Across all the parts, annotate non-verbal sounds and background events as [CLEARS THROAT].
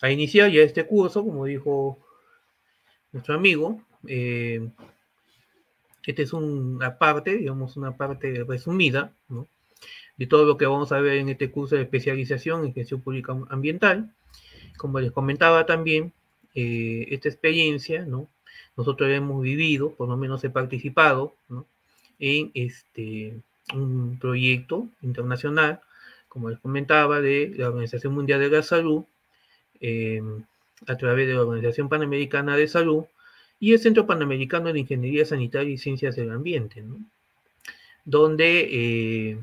a iniciar ya este curso, como dijo nuestro amigo. Eh, esta es una parte, digamos, una parte resumida, ¿no? de todo lo que vamos a ver en este curso de especialización en gestión pública ambiental. Como les comentaba también, eh, esta experiencia, ¿no? Nosotros hemos vivido, por lo menos he participado, ¿no? En este, un proyecto internacional, como les comentaba, de la Organización Mundial de la Salud, eh, a través de la Organización Panamericana de Salud y el Centro Panamericano de Ingeniería Sanitaria y Ciencias del Ambiente, ¿no? donde eh,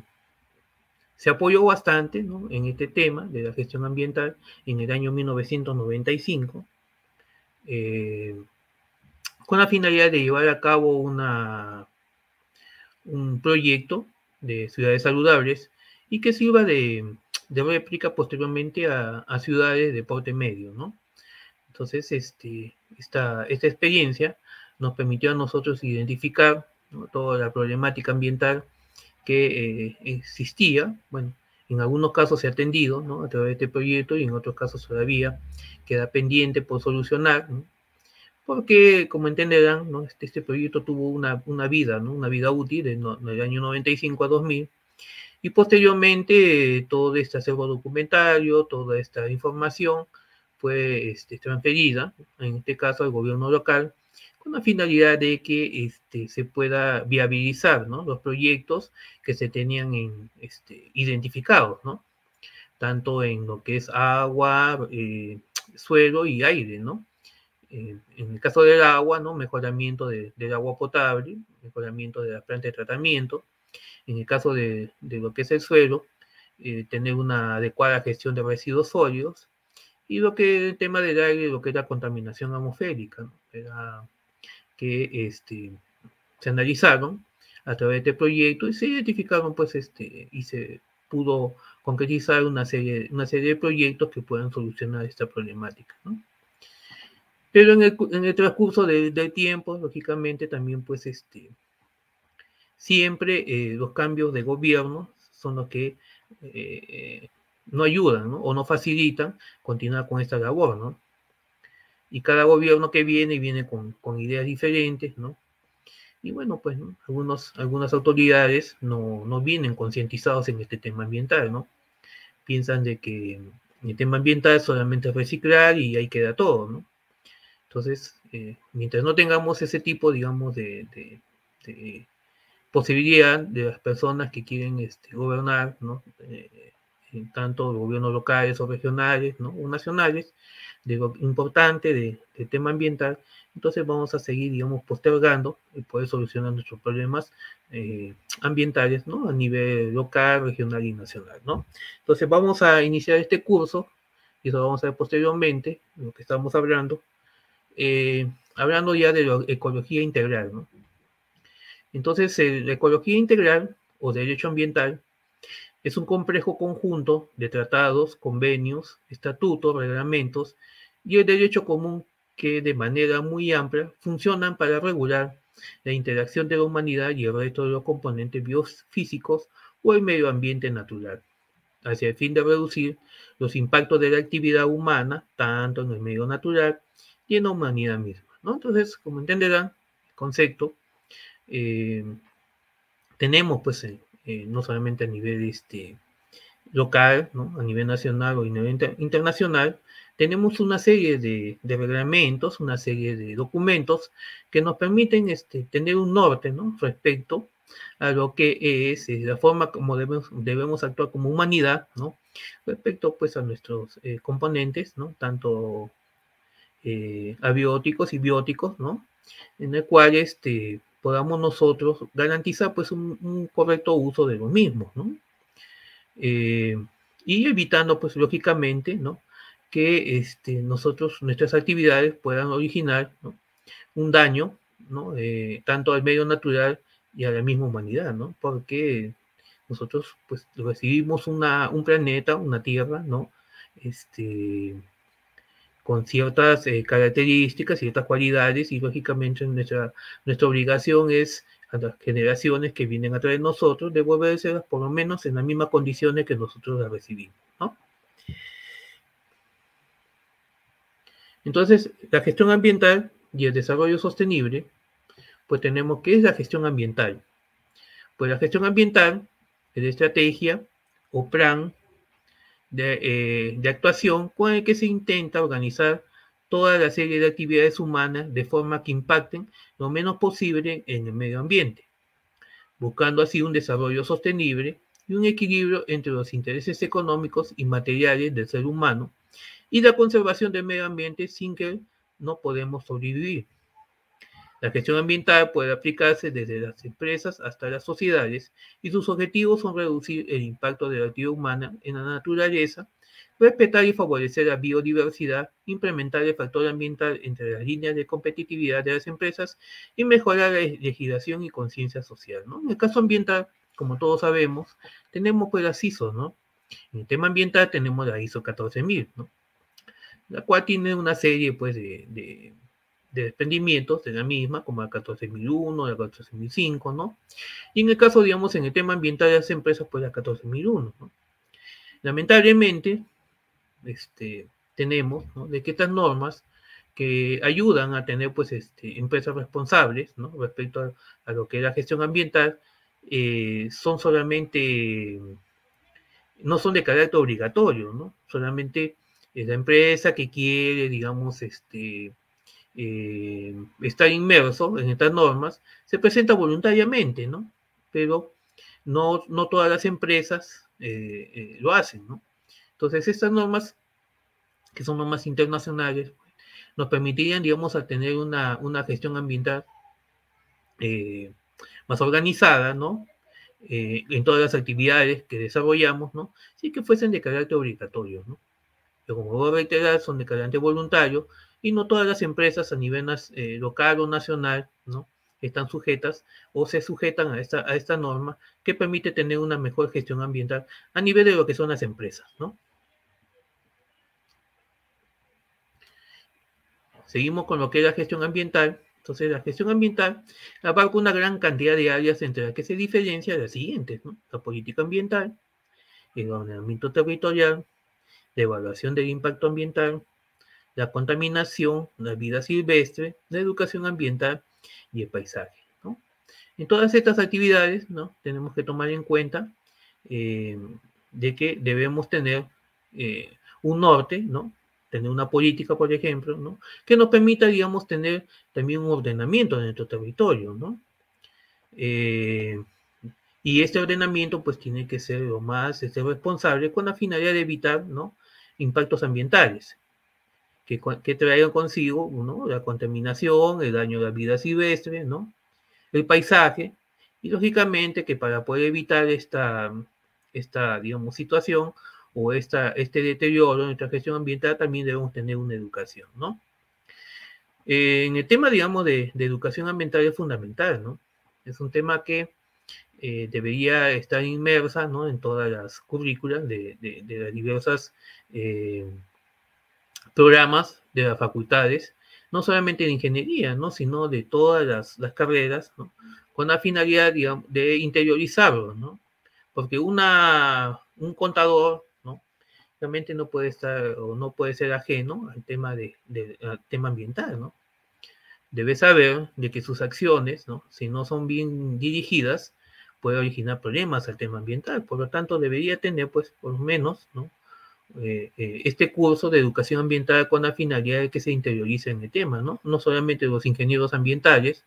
se apoyó bastante en este tema de la gestión ambiental en el año 1995, eh, con la finalidad de llevar a cabo una, un proyecto de ciudades saludables y que sirva de, de réplica posteriormente a, ciudades de porte medio, ¿no? Entonces, este, esta, esta experiencia nos permitió a nosotros identificar toda la problemática ambiental que eh, existía, bueno, en algunos casos se ha atendido ¿no? a través de este proyecto y en otros casos todavía queda pendiente por solucionar, porque como entenderán, ¿no? este, este, proyecto tuvo una, una vida, ¿no? una vida útil del, del año 95 a 2000, y posteriormente todo este acervo documentario, toda esta información fue este, transferida, en este caso al gobierno local, con la finalidad de que este, se pueda viabilizar los proyectos que se tenían en, este, identificados, tanto en lo que es agua, eh, suelo y aire, ¿no? en el caso del agua. Mejoramiento del agua potable, mejoramiento de la planta de tratamiento. En el caso de, de lo que es el suelo, eh, tener una adecuada gestión de residuos sólidos. Y lo que el tema del aire, lo que es la contaminación atmosférica, ¿no? Era que este, se analizaron a través de este proyecto y se identificaron, pues, este, y se pudo concretizar una serie, una serie de proyectos que puedan solucionar esta problemática, Pero en el, en el transcurso del tiempo, lógicamente, también, pues, este, siempre eh, los cambios de gobierno son los que eh, no ayudan, O no facilitan continuar con esta labor, ¿no? y cada gobierno que viene viene con, ideas diferentes, ¿no? Y bueno, pues Algunos, algunas autoridades no, no vienen concientizados en este tema ambiental, ¿no? Piensan de que el tema ambiental solamente es reciclar y ahí queda todo, ¿no? Entonces, eh, mientras no tengamos ese tipo, digamos, de, posibilidad de las personas que quieren este, gobernar, ¿no? Eh, tanto gobiernos locales o regionales, ¿no? O nacionales, digo, importante de, tema ambiental, entonces vamos a seguir, digamos, postergando y poder solucionar nuestros problemas eh, ambientales, ¿no? A nivel local, regional y nacional, ¿no? Entonces vamos a iniciar este curso, y eso vamos a ver posteriormente, lo que estamos hablando, eh, hablando ya de ecología integral, ¿no? Entonces, la ecología integral o derecho ambiental es un complejo conjunto de tratados, convenios, estatutos, reglamentos y el derecho común que de manera muy amplia funcionan para regular la interacción de la humanidad y el resto de los componentes biofísicos o el medio ambiente natural, hacia el fin de reducir los impactos de la actividad humana, tanto en el medio natural y en la humanidad misma. Entonces, como entenderán, el concepto, eh, tenemos pues eh, eh, no solamente a nivel este, local, ¿no? a nivel nacional o a nivel internacional, tenemos una serie de, reglamentos, una serie de documentos que nos permiten este, tener un norte ¿no? respecto a lo que es la forma como debemos, debemos actuar como humanidad, ¿no? respecto pues a nuestros componentes, ¿no? tanto abióticos y bióticos, ¿no? en el cual este, podamos nosotros garantizar pues un, correcto uso de los mismos, ¿no? Eh, y evitando pues lógicamente, ¿no? Que este, nosotros, nuestras actividades puedan originar un daño, ¿no? Tanto al medio natural y a la misma humanidad, ¿no? Porque nosotros pues recibimos una, un planeta, una tierra, ¿no? Este, con ciertas eh, características, ciertas cualidades, y lógicamente nuestra, nuestra obligación es a las generaciones que vienen a través de nosotros, devolvérselas por lo menos en las mismas condiciones que nosotros las recibimos. ¿no? Entonces, la gestión ambiental y el desarrollo sostenible, pues tenemos que es la gestión ambiental. Pues la gestión ambiental es la estrategia o plan de, eh, de actuación con el que se intenta organizar toda la serie de actividades humanas de forma que impacten lo menos posible en el medio ambiente, buscando así un desarrollo sostenible y un equilibrio entre los intereses económicos y materiales del ser humano y la conservación del medio ambiente sin que no podemos sobrevivir. La gestión ambiental puede aplicarse desde las empresas hasta las sociedades y sus objetivos son reducir el impacto de la actividad humana en la naturaleza, respetar y favorecer la biodiversidad, implementar el factor ambiental entre las líneas de competitividad de las empresas y mejorar la legislación y conciencia social. En el caso ambiental, como todos sabemos, tenemos pues las ISO, ¿no? En el tema ambiental tenemos la ISO 14000, ¿no? La cual tiene una serie pues de desprendimientos de la misma, como la 14001, la 14005, ¿no? Y en el caso, digamos, en el tema ambiental de las empresas, pues la 14001, ¿no? Lamentablemente, este, tenemos, ¿no? De que estas normas que ayudan a tener, pues, este, empresas responsables, ¿no? Respecto a, lo que es la gestión ambiental, eh, son solamente, no son de carácter obligatorio, ¿no? Solamente es la empresa que quiere, digamos, este, eh, está inmerso en estas normas, se presenta voluntariamente, ¿no? Pero no, no todas las empresas eh, eh, lo hacen, ¿no? Entonces, estas normas, que son normas internacionales, nos permitirían, digamos, a tener una, una gestión ambiental más organizada, ¿no? en todas las actividades que desarrollamos, ¿no? Sí que fuesen de carácter obligatorio, ¿no? Pero como voy a reiterar, son de carácter voluntario, y no todas las empresas a nivel eh, local o nacional, ¿no? Están sujetas o se sujetan a esta, a esta norma que permite tener una mejor gestión ambiental a nivel de lo que son las empresas, ¿no? Seguimos con lo que es la gestión ambiental. Entonces, la gestión ambiental abarca una gran cantidad de áreas entre las que se diferencia las siguientes, ¿no? La política ambiental, el ordenamiento territorial, la evaluación del impacto ambiental, la contaminación, la vida silvestre, la educación ambiental y el paisaje. ¿no? En todas estas actividades ¿no? tenemos que tomar en cuenta eh, de que debemos tener eh, un norte, ¿no? tener una política, por ejemplo, ¿no? que nos permita, digamos, tener también un ordenamiento de nuestro territorio. ¿no? Eh, y este ordenamiento pues tiene que ser lo más este, responsable con la finalidad de evitar ¿no? impactos ambientales que, que traigan consigo ¿no? la contaminación, el daño de la vida silvestre, ¿no? el paisaje, y lógicamente que para poder evitar esta, esta digamos, situación o esta, este deterioro en nuestra gestión ambiental, también debemos tener una educación, ¿no? Eh, en el tema, digamos, de, de, educación ambiental es fundamental, ¿no? Es un tema que eh, debería estar inmersa, ¿no? En todas las currículas de, de, de las diversas eh, programas de las facultades, no solamente de ingeniería, ¿no? sino de todas las, carreras, ¿no? con la finalidad de interiorizarlo, ¿no? porque una, un contador ¿no? realmente no puede estar o no puede ser ajeno al tema, de, tema ambiental. ¿no? Debe saber de que sus acciones, ¿no? si no son bien dirigidas, puede originar problemas al tema ambiental. Por lo tanto, debería tener, pues, por lo menos, ¿no? Eh, eh, este curso de educación ambiental con la finalidad de que se interiorice en el tema, ¿no? No solamente los ingenieros ambientales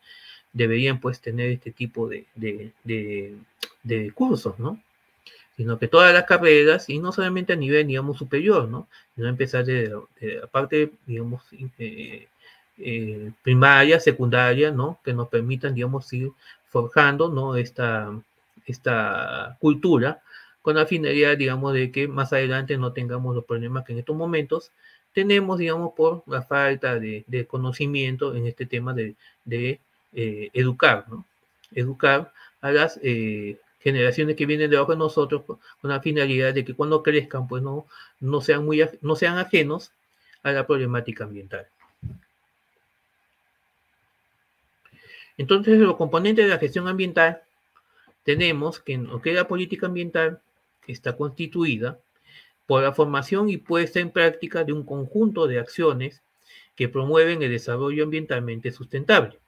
deberían pues tener este tipo de, de, cursos, ¿no? Sino que todas las carreras, y no solamente a nivel, digamos, superior, ¿no? Sino empezar de, la parte, digamos, eh, primaria, secundaria, ¿no? Que nos permitan, digamos, ir forjando, ¿no? Esta, esta cultura con la finalidad, digamos, de que más adelante no tengamos los problemas que en estos momentos tenemos, digamos, por la falta de, conocimiento en este tema de, eh, educar, ¿no? Educar a las eh, generaciones que vienen debajo de nosotros con la finalidad de que cuando crezcan, pues no, no, sean, muy, no sean ajenos a la problemática ambiental. Entonces, los componentes de la gestión ambiental tenemos que en lo que es la política ambiental está constituida por la formación y puesta en práctica de un conjunto de acciones que promueven el desarrollo ambientalmente sustentable.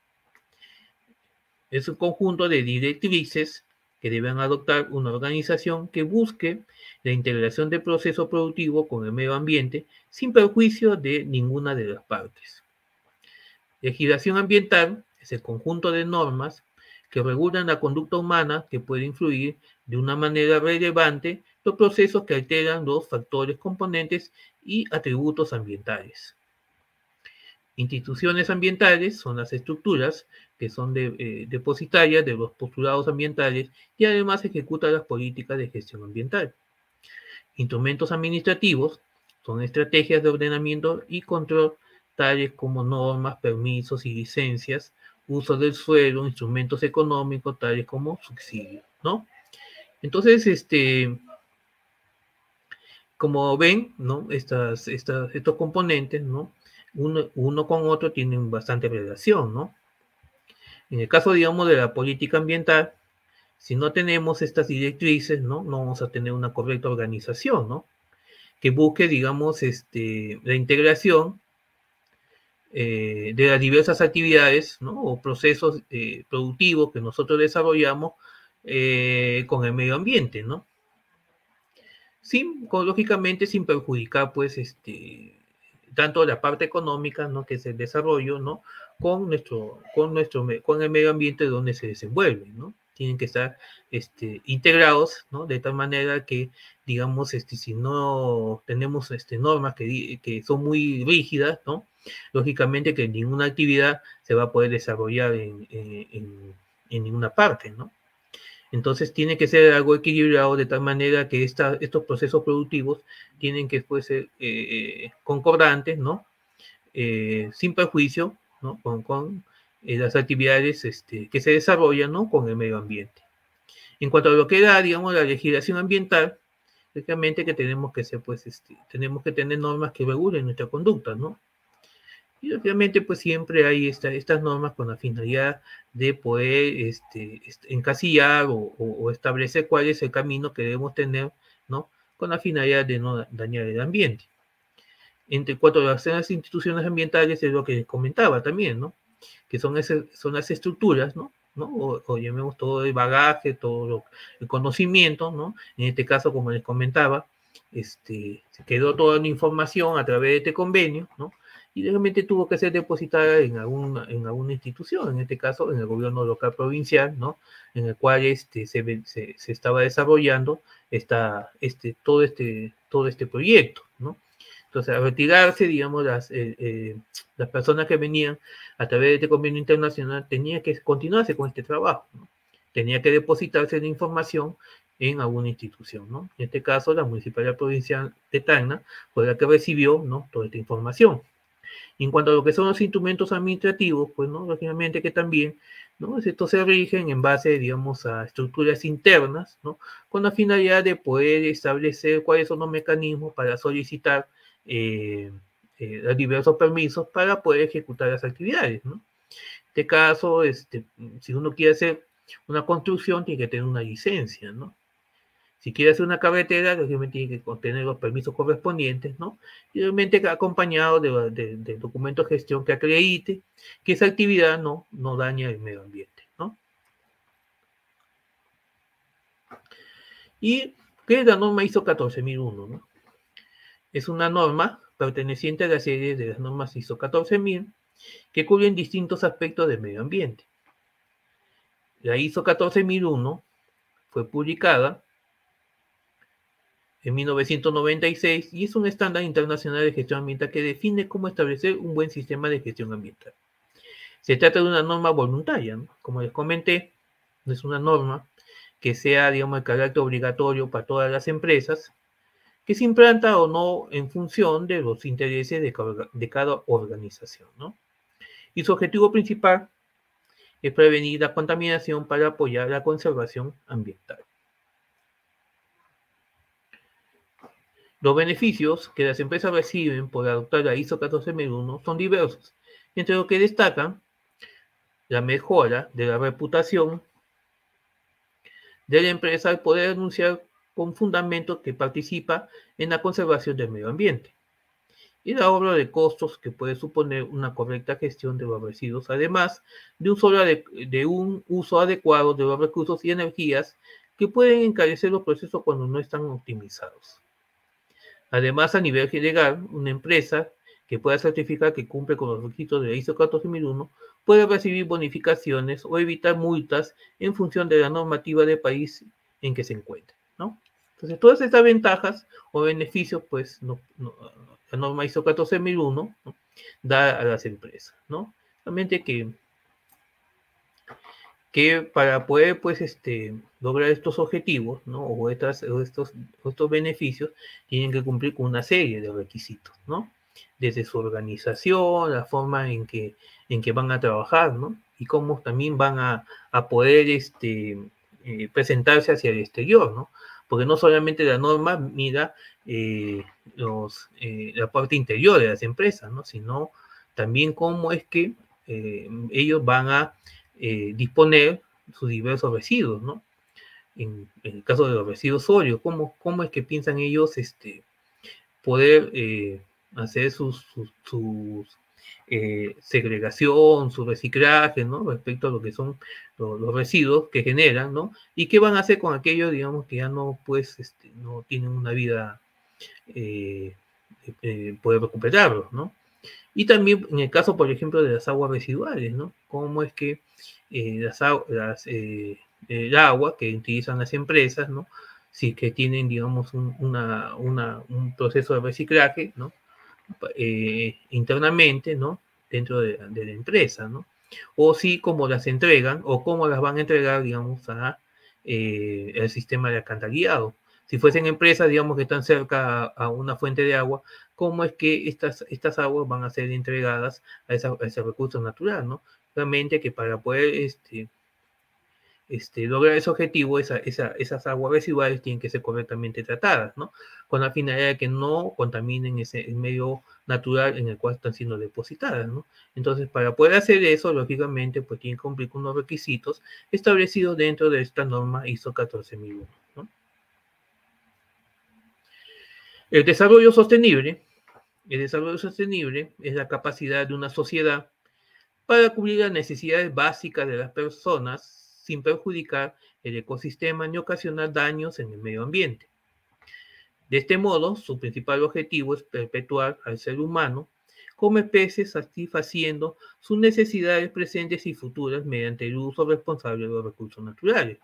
Es un conjunto de directrices que deben adoptar una organización que busque la integración del proceso productivo con el medio ambiente sin perjuicio de ninguna de las partes. Legislación ambiental es el conjunto de normas que regulan la conducta humana que puede influir de una manera relevante los procesos que alteran los factores componentes y atributos ambientales. Instituciones ambientales son las estructuras que son eh, depositarias de los postulados ambientales y además ejecutan las políticas de gestión ambiental. Instrumentos administrativos son estrategias de ordenamiento y control tales como normas, permisos y licencias, uso del suelo, instrumentos económicos tales como subsidios, ¿no? Entonces, este, como ven, ¿no? Estas, estas, estos componentes, ¿no? Uno, con otro tienen bastante relación, ¿no? En el caso, digamos, de la política ambiental, si no tenemos estas directrices, ¿no? No vamos a tener una correcta organización, ¿no? Que busque, digamos, este, la integración eh, de las diversas actividades, ¿no? O procesos eh, productivos que nosotros desarrollamos eh, con el medio ambiente, ¿no? Sin, lógicamente, sin perjudicar, pues, este, tanto la parte económica, ¿no? Que es el desarrollo, ¿no? con nuestro, con nuestro, con el medio ambiente donde se desenvuelven, ¿no? Tienen que estar este, integrados, ¿no? De tal manera que, digamos, este, si no tenemos este, normas que, que son muy rígidas, ¿no? Lógicamente que ninguna actividad se va a poder desarrollar en, en, en ninguna parte, ¿no? Entonces tiene que ser algo equilibrado de tal manera que estos procesos productivos tienen que pues, ser eh, concordantes, ¿no? Eh, sin perjuicio con, eh, las actividades este, que se desarrollan ¿no? con el medio ambiente. En cuanto a lo que da, digamos, la legislación ambiental, lógicamente que tenemos que ser, pues, este, tenemos que tener normas que regulen nuestra conducta, ¿no? Y obviamente, pues siempre hay estas normas con la finalidad de poder este, encasillar o, establecer cuál es el camino que debemos tener, ¿no? Con la finalidad de no dañar el ambiente entre cuatro de las instituciones ambientales es lo que comentaba también, ¿no? Que son, son las estructuras, ¿no? ¿no? O, llamemos todo el bagaje, todo el conocimiento, ¿no? En este caso, como les comentaba, este, se quedó toda la información a través de este convenio, ¿no? Y realmente tuvo que ser depositada en alguna, en alguna institución, en este caso en el gobierno local provincial, ¿no? En el cual este, se, se, se estaba desarrollando esta, este, todo, este, todo este proyecto, ¿no? Entonces, al retirarse, digamos, las, eh, eh, las personas que venían a través de este convenio internacional, tenía que continuarse con este trabajo, tenía que depositarse la información en alguna institución, ¿no? En este caso, la Municipalidad Provincial de Tacna fue la que recibió, ¿no? Toda esta información. En cuanto a lo que son los instrumentos administrativos, pues, ¿no? Lógicamente que también, ¿no? Estos se rigen en base, digamos, a estructuras internas, ¿no? Con la finalidad de poder establecer cuáles son los mecanismos para solicitar eh, eh, diversos permisos para poder ejecutar las actividades. ¿no? En este caso, este, si uno quiere hacer una construcción, tiene que tener una licencia. ¿no? Si quiere hacer una carretera, obviamente tiene que contener los permisos correspondientes, ¿no? Y obviamente acompañado de, de, documento de gestión que acredite que esa actividad no, no daña el medio ambiente, ¿no? Y ¿qué es la norma ISO 14001, ¿no? Es una norma perteneciente a la serie de las normas ISO 14000 que cubren distintos aspectos del medio ambiente. La ISO 14001 fue publicada en 1996 y es un estándar internacional de gestión ambiental que define cómo establecer un buen sistema de gestión ambiental. Se trata de una norma voluntaria, como les comenté, es una norma que sea, digamos, de carácter obligatorio para todas las empresas, que se implanta o no en función de los intereses de cada, organización. ¿no? Y su objetivo principal es prevenir la contaminación para apoyar la conservación ambiental. Los beneficios que las empresas reciben por adoptar la ISO 14001 son diversos, entre los que destacan la mejora de la reputación de la empresa al poder anunciar con fundamento que participa en la conservación del medio ambiente y el ahorro de costos que puede suponer una correcta gestión de los residuos, además de un, de un uso adecuado de los recursos y energías que pueden encarecer los procesos cuando no están optimizados. Además, a nivel general, una empresa que pueda certificar que cumple con los requisitos de la ISO 14001 puede recibir bonificaciones o evitar multas en función de la normativa del país en que se encuentre, ¿no? Entonces, todas estas ventajas o beneficios, pues, no, la norma ISO 14001 da a las empresas, ¿no? Realmente que, que para poder, pues, este, lograr estos objetivos, ¿no? O, estas, estos, estos beneficios, tienen que cumplir con una serie de requisitos, ¿no? Desde su organización, la forma en que, en que van a trabajar, ¿no? Y cómo también van a, a poder, este, eh, presentarse hacia el exterior, ¿no? Porque no solamente la norma mira eh, los, eh, la parte interior de las empresas, ¿no? Sino también cómo es que ellos van a disponer sus diversos residuos, ¿no? En, el caso de los residuos sólidos, ¿cómo, cómo es que piensan ellos este, poder hacer sus, sus eh, segregación, su reciclaje, ¿no? Respecto a lo que son los, residuos que generan, ¿no? Y qué van a hacer con aquellos, digamos, que ya no, pues, este, no tienen una vida, eh, eh, poder recuperarlos, ¿no? Y también en el caso, por ejemplo, de las aguas residuales, ¿no? Cómo es que las, las el agua que utilizan las empresas, ¿no? Si que tienen, digamos, un, una, un proceso de reciclaje, ¿no? Eh, internamente, ¿no? Dentro de, la empresa, ¿no? O si cómo las entregan o cómo las van a entregar, digamos, a eh, el sistema de alcantarillado. Si fuesen empresas, digamos, que están cerca a, una fuente de agua, ¿cómo es que estas, estas aguas van a ser entregadas a, a ese recurso natural, ¿no? Realmente que para poder este, este, lograr ese objetivo, esas aguas residuales tienen que ser correctamente tratadas, ¿no? Con la finalidad de que no contaminen ese medio natural en el cual están siendo depositadas, ¿no? Entonces, para poder hacer eso, lógicamente, pues tienen que cumplir con unos requisitos establecidos dentro de esta norma ISO 14001, ¿no? El desarrollo sostenible, el desarrollo sostenible es la capacidad de una sociedad para cubrir las necesidades básicas de las personas sin perjudicar el ecosistema ni ocasionar daños en el medio ambiente. De este modo, su principal objetivo es perpetuar al ser humano como especie satisfaciendo sus necesidades presentes y futuras mediante el uso responsable de los recursos naturales.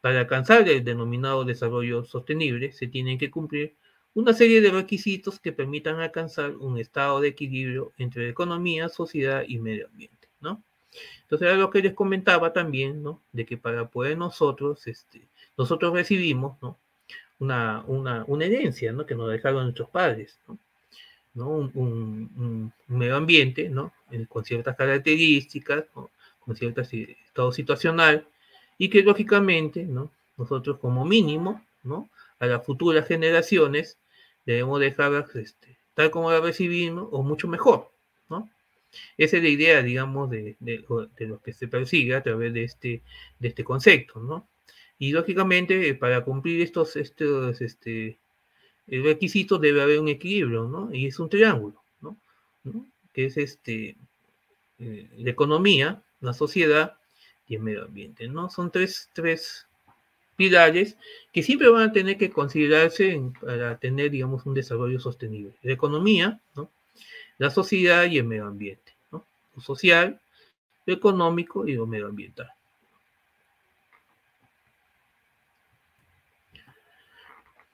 Para alcanzar el denominado desarrollo sostenible, se tienen que cumplir una serie de requisitos que permitan alcanzar un estado de equilibrio entre economía, sociedad y medio ambiente, ¿no? Entonces era lo que les comentaba también, ¿no? De que para poder nosotros, este, nosotros recibimos, ¿no? Una, una, una herencia, ¿no? Que nos dejaron nuestros padres, ¿no? ¿no? Un, un, medio ambiente, ¿no? Eh, con ciertas características, ¿no? con cierto estado situacional, y que lógicamente, ¿no? Nosotros como mínimo, ¿no? A las futuras generaciones debemos dejarlas este, tal como las recibimos o mucho mejor, ¿no? Esa es la idea, digamos, de, lo que se persigue a través de este, de este concepto, ¿no? Y lógicamente, para cumplir estos, estos este, requisitos debe haber un equilibrio, ¿no? Y es un triángulo, ¿no? Que es este, eh, la economía, la sociedad y el medio ambiente, ¿no? Son tres, tres pilares que siempre van a tener que considerarse para tener, digamos, un desarrollo sostenible. La economía, ¿no? la sociedad y el medio ambiente. Lo social, lo económico y lo medioambiental.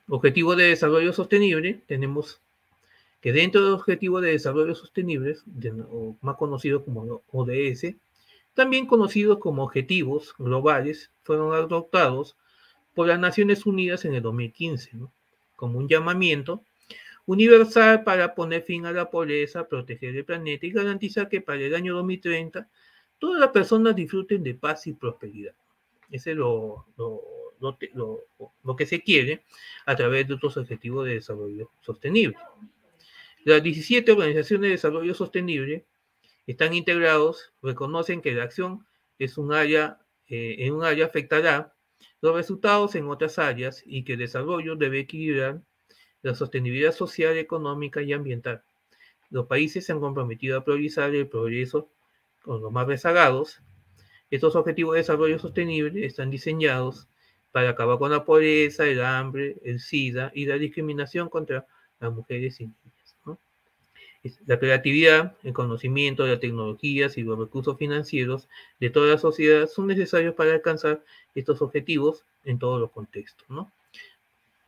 Objetivo de desarrollo sostenible, tenemos que dentro de los objetivos de desarrollo sostenible, más conocidos como ODS, también conocidos como objetivos globales, fueron adoptados por las Naciones Unidas en el 2015, ¿no? como un llamamiento universal para poner fin a la pobreza, proteger el planeta y garantizar que para el año 2030 todas las personas disfruten de paz y prosperidad. Ese es lo, lo, que se quiere a través de otros objetivos de desarrollo sostenible. Las 17 organizaciones de desarrollo sostenible están integrados, reconocen que la acción es un área, eh, en un área afectará los resultados en otras áreas y que el desarrollo debe equilibrar la sostenibilidad social, económica y ambiental. Los países se han comprometido a priorizar el progreso con los más rezagados. Estos objetivos de desarrollo sostenible están diseñados para acabar con la pobreza, el hambre, el SIDA y la discriminación contra las mujeres niñas. La creatividad, el conocimiento, las tecnologías y los recursos financieros de toda la sociedad son necesarios para alcanzar estos objetivos en todos los contextos. ¿no?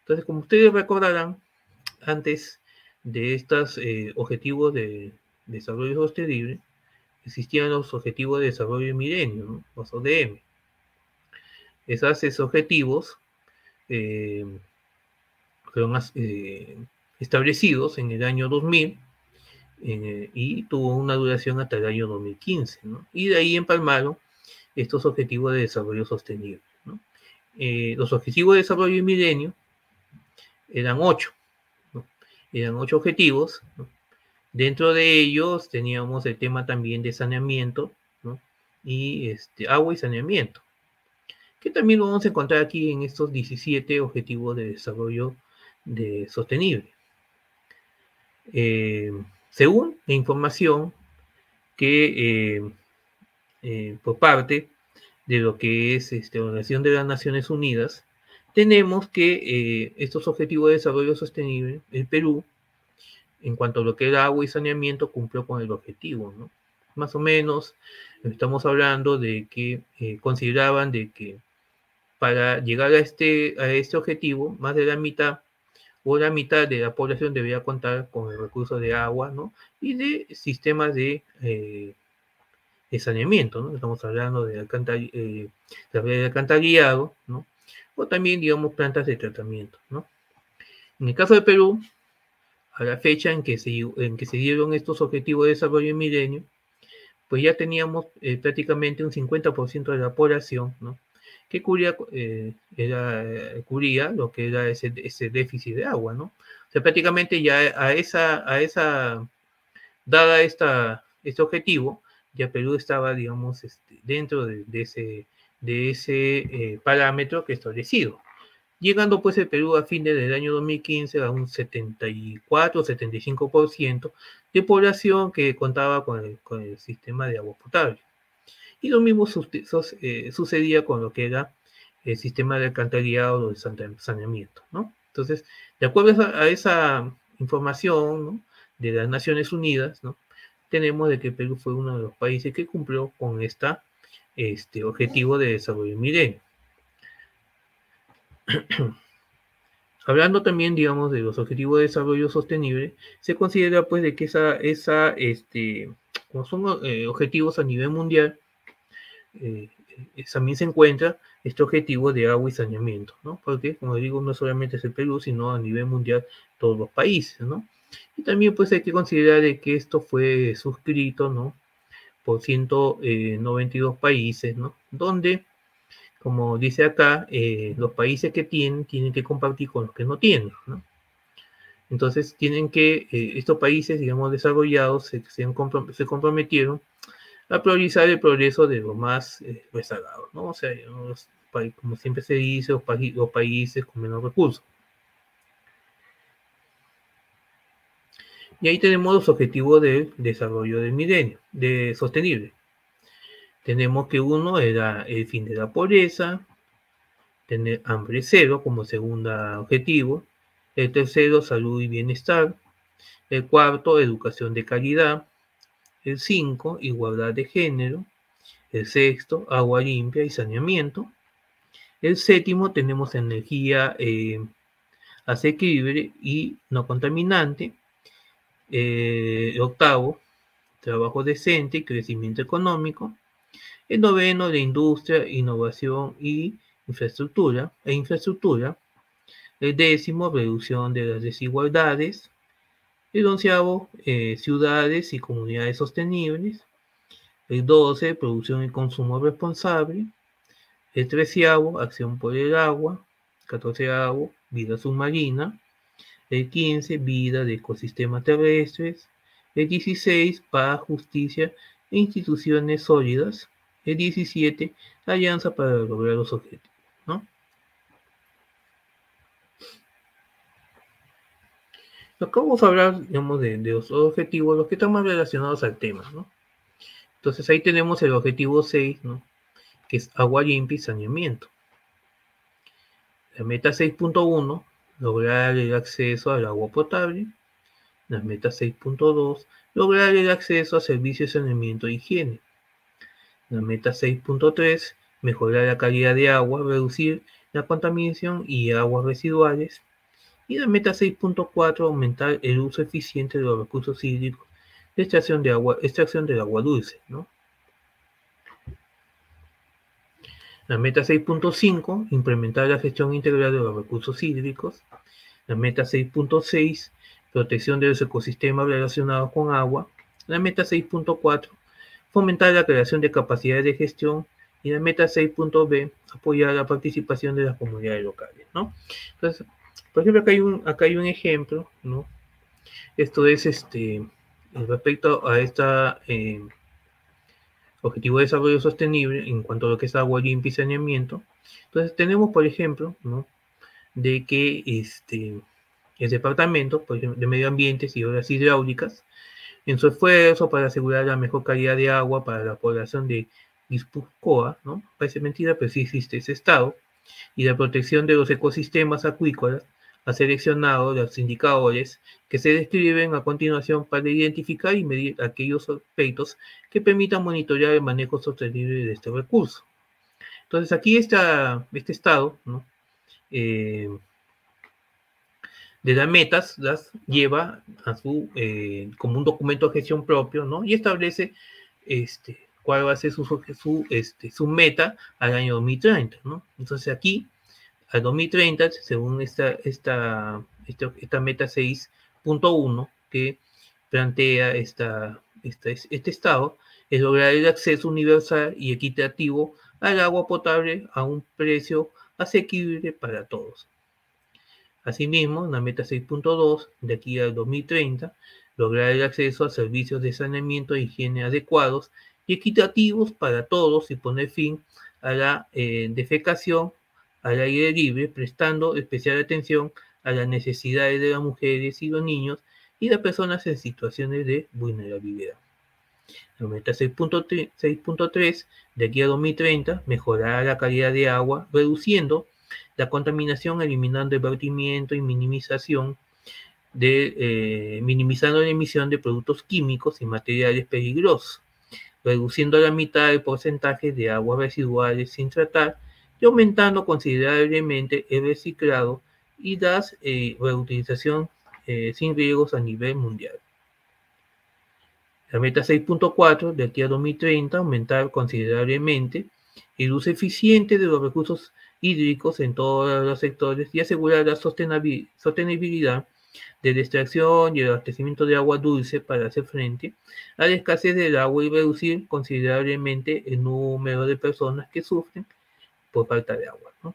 Entonces, como ustedes recordarán, antes de estos eh, objetivos de desarrollo sostenible, existían los objetivos de desarrollo milenio, los ODM. Esos, objetivos eh, fueron eh, establecidos en el año 2000 y tuvo una duración hasta el año 2015, Y de ahí empalmaron estos objetivos de desarrollo sostenible. los objetivos de desarrollo milenio eran ocho, eran ocho objetivos. Dentro de ellos teníamos el tema también de saneamiento y este, agua y saneamiento, que también lo vamos a encontrar aquí en estos 17 objetivos de desarrollo de sostenible. Eh, según la información que eh, eh, por parte de lo que es la Organización de las Naciones Unidas, tenemos que eh, estos objetivos de desarrollo sostenible, el Perú, en cuanto a lo que era agua y saneamiento, cumplió con el objetivo. Más o menos estamos hablando de que consideraban de que para llegar a este, a este objetivo, más de la mitad la mitad de la población debía contar con el recurso de agua, ¿no? Y de sistemas de, eh, saneamiento, ¿no? Estamos hablando de, de alcantarillado, ¿no? o también, digamos, plantas de tratamiento, ¿no? En el caso de Perú, a la fecha en que se, en que se dieron estos objetivos de desarrollo en milenio, pues ya teníamos eh, prácticamente un 50% de la población, ¿no? Que cubría, eh, era, cubría lo que era ese, ese, déficit de agua, ¿no? O sea, prácticamente ya a esa, a esa dada esta, este objetivo, ya Perú estaba, digamos, este, dentro de, ese, de ese eh, parámetro que establecido. Llegando pues el Perú a fin del año 2015 a un 74-75% de población que contaba con el, con el, sistema de agua potable. Y lo mismo eh, sucedía con lo que era el sistema de alcantarillado o de saneamiento. ¿no? Entonces, de acuerdo a esa información de las Naciones Unidas, ¿no? tenemos de que Perú fue uno de los países que cumplió con esta este objetivo de desarrollo milenio. [CLEARS THROAT] Hablando también, digamos, de los objetivos de desarrollo sostenible, se considera pues de que esa, esa este, como son eh, objetivos a nivel mundial, eh, también se encuentra este objetivo de agua y saneamiento, ¿no? Porque, como digo, no solamente es el Perú, sino a nivel mundial todos los países, ¿no? Y también pues hay que considerar de que esto fue suscrito, ¿no? por 192 eh, países, ¿no? Donde, como dice acá, eh, los países que tienen tienen que compartir con los que no tienen, ¿no? Entonces tienen que, eh, estos países, digamos, desarrollados se, se, comprometieron a priorizar el progreso de los más rezagados, ¿no? O sea, como siempre se dice, los, los países con menos recursos. Y ahí tenemos los objetivos del desarrollo del milenio, de sostenible. Tenemos que uno era el fin de la pobreza, tener hambre cero como segundo objetivo. El tercero, salud y bienestar. El cuarto, educación de calidad. El cinco, igualdad de género. El sexto, agua limpia y saneamiento. El séptimo, tenemos energía eh, asequible y no contaminante. Eh, octavo, trabajo decente y crecimiento económico. El noveno, de industria, innovación y e infraestructura. El décimo, reducción de las desigualdades. El onceavo, eh, ciudades y comunidades sostenibles. El doce, producción y consumo responsable. El treceavo, acción por el agua. Catorceavo, vida submarina el 15, vida de ecosistemas terrestres, el 16, paz, justicia e instituciones sólidas, el 17, alianza para lograr los objetivos. ¿no? Acá vamos a hablar, digamos, de, los objetivos, los que están más relacionados al tema, ¿no? Entonces ahí tenemos el objetivo 6, ¿no? Que es agua limpia y saneamiento. La meta 6.1, lograr el acceso al agua potable. La meta 6.2, lograr el acceso a servicios de saneamiento e higiene. La meta 6.3, mejorar la calidad de agua, reducir la contaminación y aguas residuales. Y la meta 6.4, aumentar el uso eficiente de los recursos hídricos de extracción, de agua, extracción del agua dulce. ¿no? La meta 6.5, implementar la gestión integral de los recursos hídricos. La meta 6.6, protección de los ecosistemas relacionados con agua. La meta 6.4, fomentar la creación de capacidades de gestión. Y la meta 6.b, apoyar la participación de las comunidades locales. ¿no? Entonces, por ejemplo, acá hay un, acá hay un ejemplo, ¿no? Esto es este, respecto a esta eh, objetivo de desarrollo sostenible en cuanto a lo que es agua limpia y saneamiento. Entonces tenemos, por ejemplo, ¿no? de que este, el Departamento por ejemplo, de Medio Ambiente y Obras Hidráulicas, en su esfuerzo para asegurar la mejor calidad de agua para la población de Guipúzcoa, ¿no? parece mentira, pero sí existe ese estado, y la protección de los ecosistemas acuícolas, ha seleccionado los indicadores que se describen a continuación para identificar y medir aquellos aspectos que permitan monitorear el manejo sostenible de este recurso. Entonces aquí está este estado eh, de las metas las lleva a su, eh, como un documento de gestión propio ¿no? y establece este, cuál va a ser su, su, este, su meta al año 2030. ¿no? Entonces aquí al 2030, según esta, esta, esta, meta 6.1 que plantea esta, este estado, es lograr el acceso universal y equitativo al agua potable a un precio asequible para todos. Asimismo, la meta 6.2 de aquí al 2030, lograr el acceso a servicios de saneamiento e higiene adecuados y equitativos para todos y poner fin a la eh, defecación al aire libre, prestando especial atención a las necesidades de las mujeres y los niños y las personas en situaciones de vulnerabilidad. La meta 6.3 de aquí a 2030 mejorará la calidad de agua, reduciendo la contaminación, eliminando el vertimiento y minimización de, eh, minimizando la emisión de productos químicos y materiales peligrosos, reduciendo a la mitad el porcentaje de aguas residuales sin tratar y aumentando considerablemente el reciclado y la eh, reutilización eh, sin riesgos a nivel mundial. La meta 6.4 de aquí a 2030, aumentar considerablemente el uso eficiente de los recursos hídricos en todos los sectores y asegurar la sostenibilidad de extracción y el abastecimiento de agua dulce para hacer frente a la escasez del agua y reducir considerablemente el número de personas que sufren por falta de agua. ¿no?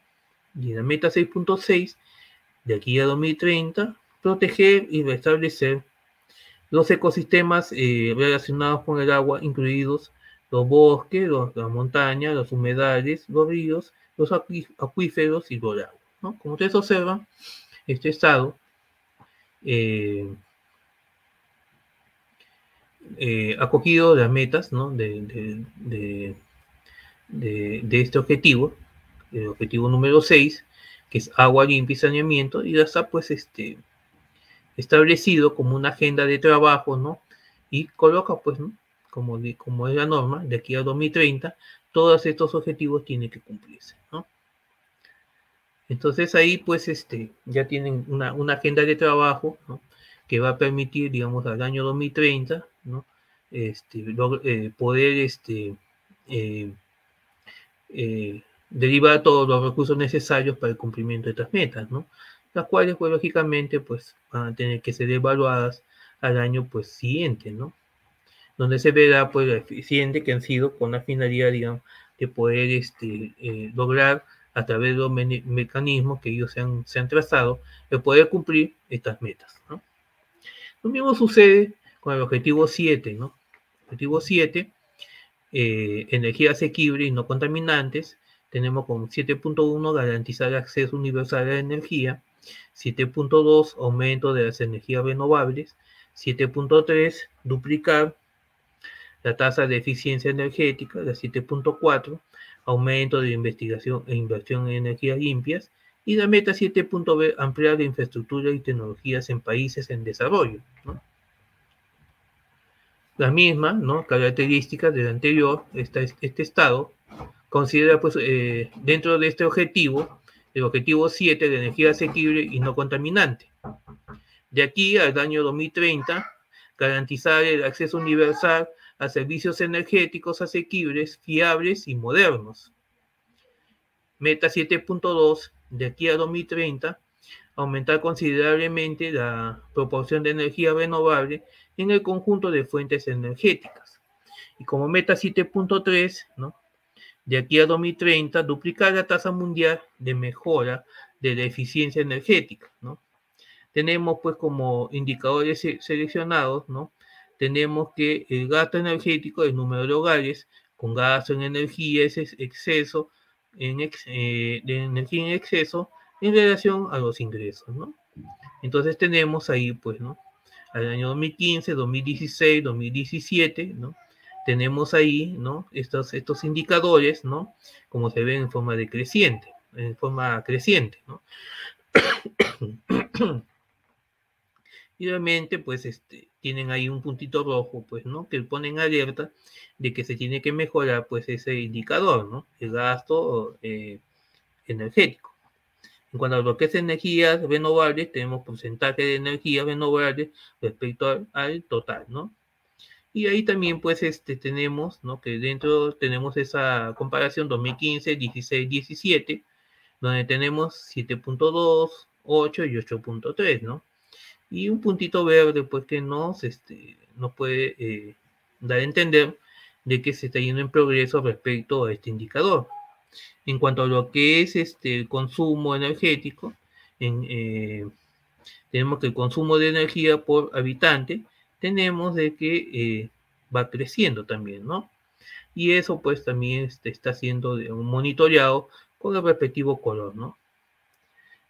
Y la meta 6.6, de aquí a 2030, proteger y restablecer los ecosistemas eh, relacionados con el agua, incluidos los bosques, las montañas, los humedales, los ríos, los acuíferos y los lagos. ¿no? Como ustedes observan, este estado eh, eh, ha cogido las metas de, este objetivo el objetivo número 6, que es agua limpia y saneamiento, y ya está pues este, establecido como una agenda de trabajo, ¿no? Y coloca pues, ¿no? como, como es la norma, de aquí a 2030, todos estos objetivos tienen que cumplirse, ¿no? Entonces ahí pues este, ya tienen una, una agenda de trabajo, ¿no? Que va a permitir, digamos, al año 2030, ¿no? Este, eh, poder este, eh, eh, deriva todos los recursos necesarios para el cumplimiento de estas metas, ¿no? Las cuales, pues, lógicamente, pues, van a tener que ser evaluadas al año, pues, siguiente, ¿no? Donde se verá, pues, lo eficiente que han sido con la finalidad, digamos, de poder este, lograr a través de los mecanismos que ellos se han, se han trazado, de poder cumplir estas metas, ¿no? Lo mismo sucede con el objetivo 7, ¿no? Objetivo 7, eh, energía asequible y no contaminantes, tenemos como 7.1 garantizar acceso universal a la energía, 7.2, aumento de las energías renovables. 7.3, duplicar la tasa de eficiencia energética. La 7.4, aumento de investigación e inversión en energías limpias. Y la meta 7.b, ampliar la infraestructura y tecnologías en países en desarrollo. La misma ¿no? características del anterior, este estado, considera pues eh, dentro de este objetivo, el objetivo 7 de energía asequible y no contaminante. De aquí al año 2030, garantizar el acceso universal a servicios energéticos asequibles, fiables y modernos. Meta 7.2, de aquí a 2030, aumentar considerablemente la proporción de energía renovable en el conjunto de fuentes energéticas. Y como meta 7.3, ¿no? de aquí a 2030, duplicar la tasa mundial de mejora de la eficiencia energética, ¿no? Tenemos pues como indicadores seleccionados, ¿no? Tenemos que el gasto energético, el número de hogares con gasto en energía, ese exceso en eh, de energía en exceso en relación a los ingresos, ¿no? Entonces tenemos ahí, pues, ¿no? Al año 2015, 2016, 2017, ¿no? tenemos ahí, ¿no? Estos, estos indicadores, ¿no? Como se ven en forma decreciente, en forma creciente, ¿no? [COUGHS] y obviamente, pues, este, tienen ahí un puntito rojo, pues, ¿no? Que ponen alerta de que se tiene que mejorar, pues, ese indicador, ¿no? El gasto eh, energético. En cuanto a lo que es energías renovables, tenemos porcentaje de energías renovables respecto al total, ¿no? Y ahí también pues este, tenemos, ¿no? Que dentro tenemos esa comparación 2015, 16, 17, donde tenemos 7.2, 8 y 8.3, ¿no? Y un puntito verde pues que nos, este, nos puede eh, dar a entender de que se está yendo en progreso respecto a este indicador. En cuanto a lo que es este el consumo energético, en, eh, tenemos que el consumo de energía por habitante tenemos de que eh, va creciendo también, ¿no? Y eso pues también este, está siendo monitoreado con el respectivo color, ¿no?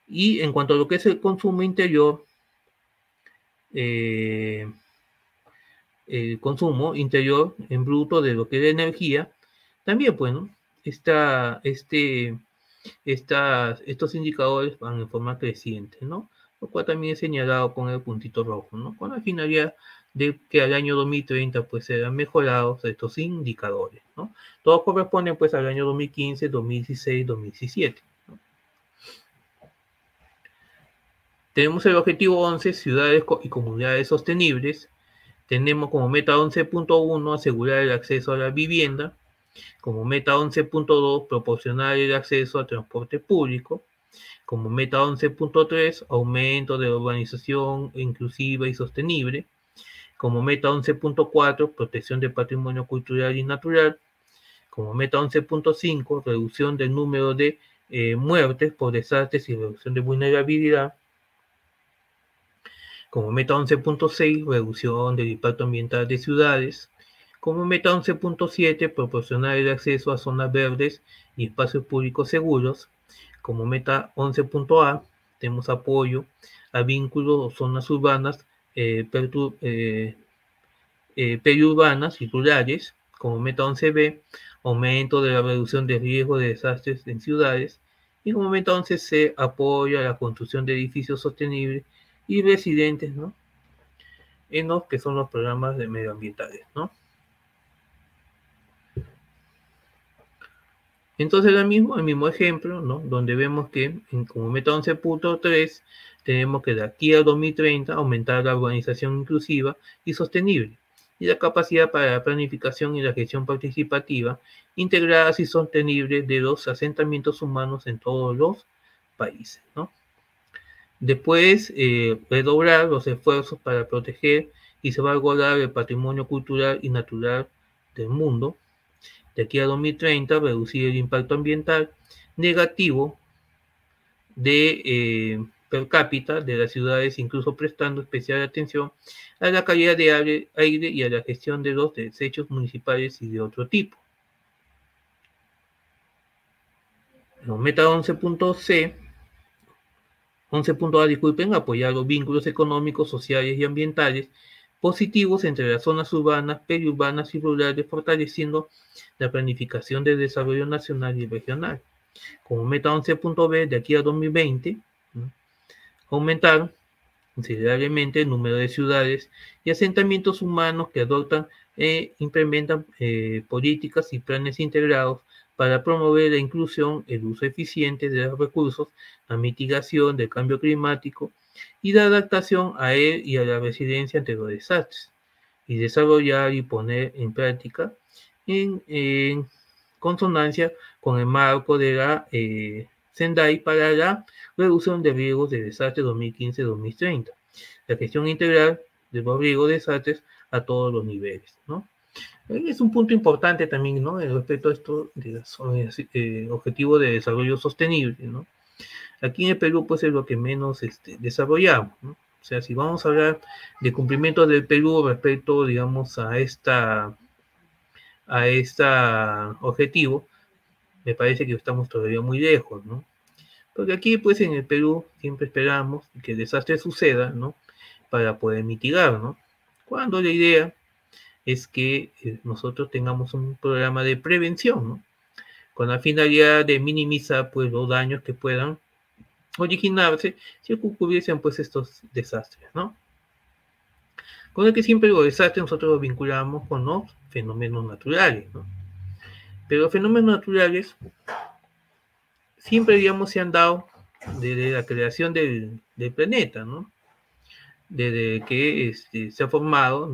Y en cuanto a lo que es el consumo interior, eh, el consumo interior en bruto de lo que es energía, también, pues, está, este, estos indicadores van en forma creciente, ¿no? Lo cual también es señalado con el puntito rojo, ¿no? Con la finalidad de que al año 2030 pues serán mejorados estos indicadores, ¿no? Todos corresponden pues al año 2015, 2016, 2017. Tenemos el objetivo 11, ciudades y comunidades sostenibles. Tenemos como meta 11.1 asegurar el acceso a la vivienda. Como meta 11.2 proporcionar el acceso al transporte público. Como meta 11.3 aumento de urbanización inclusiva y sostenible como meta 11.4, protección del patrimonio cultural y natural, como meta 11.5, reducción del número de eh, muertes por desastres y reducción de vulnerabilidad, como meta 11.6, reducción del impacto ambiental de ciudades, como meta 11.7, proporcionar el acceso a zonas verdes y espacios públicos seguros, como meta 11.a, tenemos apoyo a vínculos o zonas urbanas eh, eh, eh, periurbanas y rurales, como meta 11b, aumento de la reducción de riesgo de desastres en ciudades, y como meta 11c, apoyo a la construcción de edificios sostenibles y residentes, ¿no? En los que son los programas de medioambientales, ¿no? Entonces, el mismo, el mismo ejemplo, ¿no? Donde vemos que en, como meta 11.3 tenemos que de aquí a 2030 aumentar la urbanización inclusiva y sostenible y la capacidad para la planificación y la gestión participativa integradas y sostenibles de los asentamientos humanos en todos los países. Después, eh, redoblar los esfuerzos para proteger y salvaguardar el patrimonio cultural y natural del mundo. De aquí a 2030, reducir el impacto ambiental negativo de eh, per cápita de las ciudades, incluso prestando especial atención a la calidad de aire, y a la gestión de los desechos municipales y de otro tipo. Los meta 11.c 11.a, disculpen, apoyar los vínculos económicos, sociales y ambientales positivos entre las zonas urbanas, periurbanas y rurales, fortaleciendo la planificación de desarrollo nacional y regional. Como meta 11.b de aquí a 2020, aumentar considerablemente el número de ciudades y asentamientos humanos que adoptan e implementan eh, políticas y planes integrados para promover la inclusión, el uso eficiente de los recursos, la mitigación del cambio climático y la adaptación a él y a la resiliencia ante los desastres, y desarrollar y poner en práctica en, consonancia con el marco de la eh, Sendai para la reducción de riesgos de desastres 2015-2030, la gestión integral de los riesgos de desastres a todos los niveles, ¿no? Es un punto importante también, ¿no? Respecto a esto de los eh, objetivos de desarrollo sostenible, ¿no? Aquí en el Perú, pues es lo que menos este, desarrollamos, ¿no? O sea, si vamos a hablar de cumplimiento del Perú respecto, digamos, a esta, a este objetivo, me parece que estamos todavía muy lejos, ¿no? Porque aquí, pues en el Perú, siempre esperamos que el desastre suceda, ¿no? Para poder mitigar, ¿no? Cuando la idea es que eh, nosotros tengamos un programa de prevención, ¿no? Con la finalidad de minimizar, pues, los daños que puedan originarse si ocurriesen pues estos desastres, ¿no? Con el que siempre los desastres nosotros los vinculamos con los fenómenos naturales, ¿no? Pero los fenómenos naturales siempre, digamos, se han dado desde la creación del, planeta, ¿no? Desde que este, se ha formado,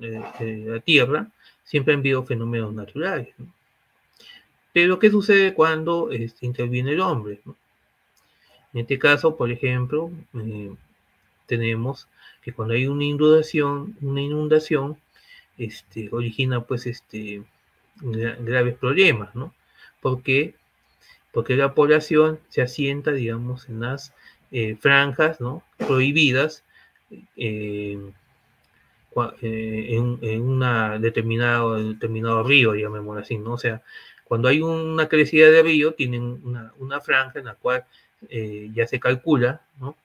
eh, la Tierra, siempre han habido fenómenos naturales. Pero, ¿qué sucede cuando este, interviene el hombre? En este caso, por ejemplo, eh, tenemos que cuando hay una inundación, una inundación, este, origina pues graves problemas, ¿no? ¿Por qué? Porque la población se asienta, digamos, en las eh, franjas. Prohibidas eh, en, en, una determinado, determinado río, llamémoslo así, ¿no? O sea, cuando hay una crecida de río, tienen una, una franja en la cual eh, ya se calcula, ¿no?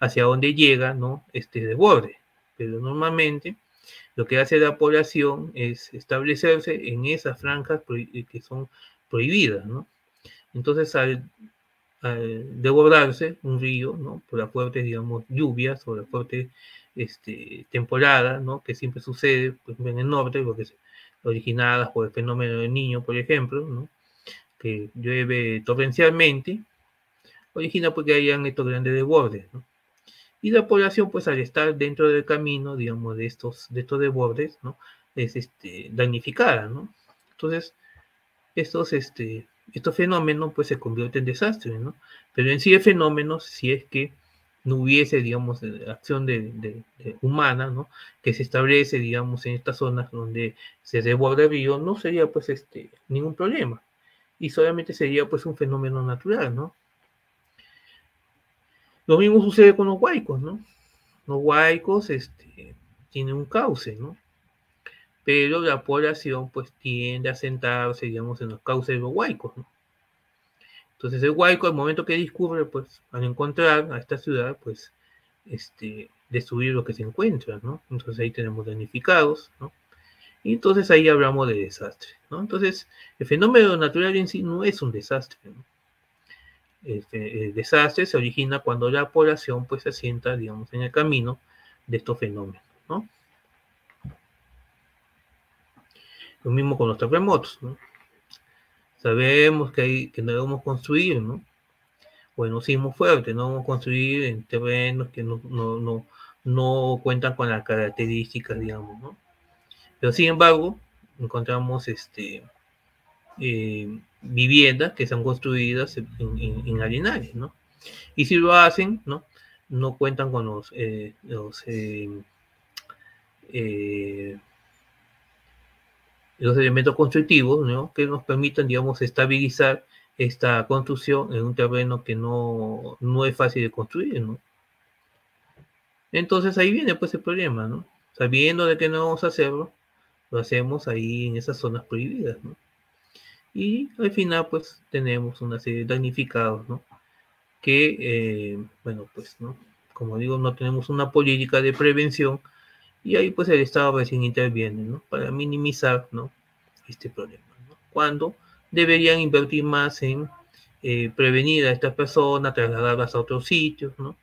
Hacia dónde llega, ¿no? Este desborde. Pero normalmente lo que hace la población es establecerse en esas franjas eh, que son prohibidas, ¿no? Entonces, al, desbordarse un río, ¿no? Por las fuertes, digamos, lluvias o las fuertes este, temporadas, ¿no? Que siempre sucede pues, en el norte, porque originadas por el fenómeno del niño, por ejemplo, ¿no? Que llueve torrencialmente, origina porque hayan estos grandes desbordes, ¿no? Y la población, pues al estar dentro del camino, digamos, de estos, de estos desbordes, ¿no? Es este, damnificada, ¿no? Entonces, estos, este, estos fenómenos, pues se convierten en desastres, ¿no? Pero en sí el fenómeno, si es que no hubiese, digamos, acción de, humana, ¿no? Que se establece, digamos, en estas zonas donde se desborda el río, no sería, pues, este, ningún problema. Y solamente sería, pues, un fenómeno natural, ¿no? Lo mismo sucede con los huaicos, ¿no? Los huaicos este, tienen un cauce, ¿no? Pero la población pues tiende a sentarse, digamos, en los cauces de los huaicos, ¿no? Entonces el huaico, al momento que discurre, pues al encontrar a esta ciudad, pues este, destruir lo que se encuentra, ¿no? Entonces ahí tenemos danificados, ¿no? Y entonces ahí hablamos de desastre, ¿no? Entonces el fenómeno natural en sí no es un desastre, ¿no? Este, el desastre se origina cuando la población pues se asienta, digamos, en el camino de estos fenómenos, ¿no? Lo mismo con los terremotos, ¿no? Sabemos que, hay, que no debemos construir, ¿no? Bueno, sismo fuerte, no vamos a construir en terrenos que no, no, no, no cuentan con las características, digamos, ¿no? Pero sin embargo, encontramos este, eh, viviendas que son construidas en, en, ¿no? Y si lo hacen, ¿no? No cuentan con los, eh, los, eh, los elementos constructivos, ¿no? Que nos permitan, digamos, estabilizar esta construcción en un terreno que no, no es fácil de construir, ¿no? Entonces ahí viene pues el problema, ¿no? Sabiendo de que no vamos a hacerlo, lo hacemos ahí en esas zonas prohibidas, ¿no? Y al final, pues tenemos una serie de damnificados, ¿no? que, eh, bueno, pues, ¿no? Como digo, no tenemos una política de prevención y ahí pues el Estado recién interviene, ¿no? Para minimizar, ¿no? Este problema, ¿no? Cuando deberían invertir más en eh, prevenir a estas personas, trasladarlas a otros sitios, ¿no?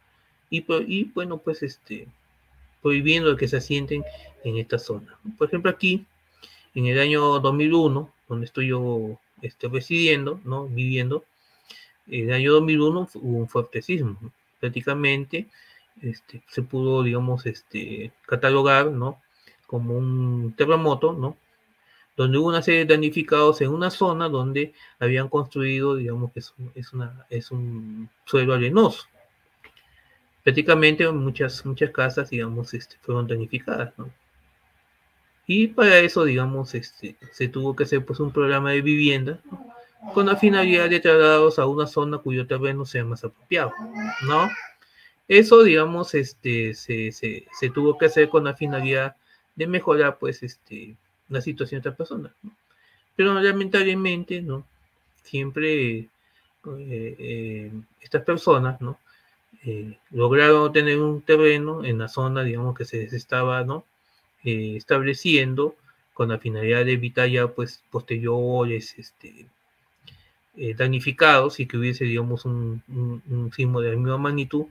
Y, y bueno, pues este, prohibiendo que se asienten en esta zona. Por ejemplo, aquí, en el año 2001, donde estoy yo este, residiendo, ¿no? Viviendo, en el año 2001 hubo un fuerte sismo. Prácticamente este, se pudo, digamos, este, catalogar, ¿no? Como un terremoto, ¿no? Donde hubo una serie de damnificados en una zona donde habían construido, digamos, que es, es, una, es un suelo arenoso. Prácticamente muchas, muchas casas, digamos, este, fueron danificadas, ¿no? Y para eso, digamos, este, se tuvo que hacer pues un programa de vivienda con la finalidad de trasladarlos a una zona cuyo terreno sea más apropiado, ¿no? Eso, digamos, este, se, se, se, tuvo que hacer con la finalidad de mejorar, pues, este, la situación de esta persona. ¿no? Pero lamentablemente, ¿no? Siempre eh, eh, estas personas, ¿no? Eh, lograron tener un terreno en la zona, digamos, que se estaba, ¿no? estableciendo con la finalidad de evitar ya, pues, posteriores, este, damnificados y que hubiese, digamos, un, un, un sismo de la misma magnitud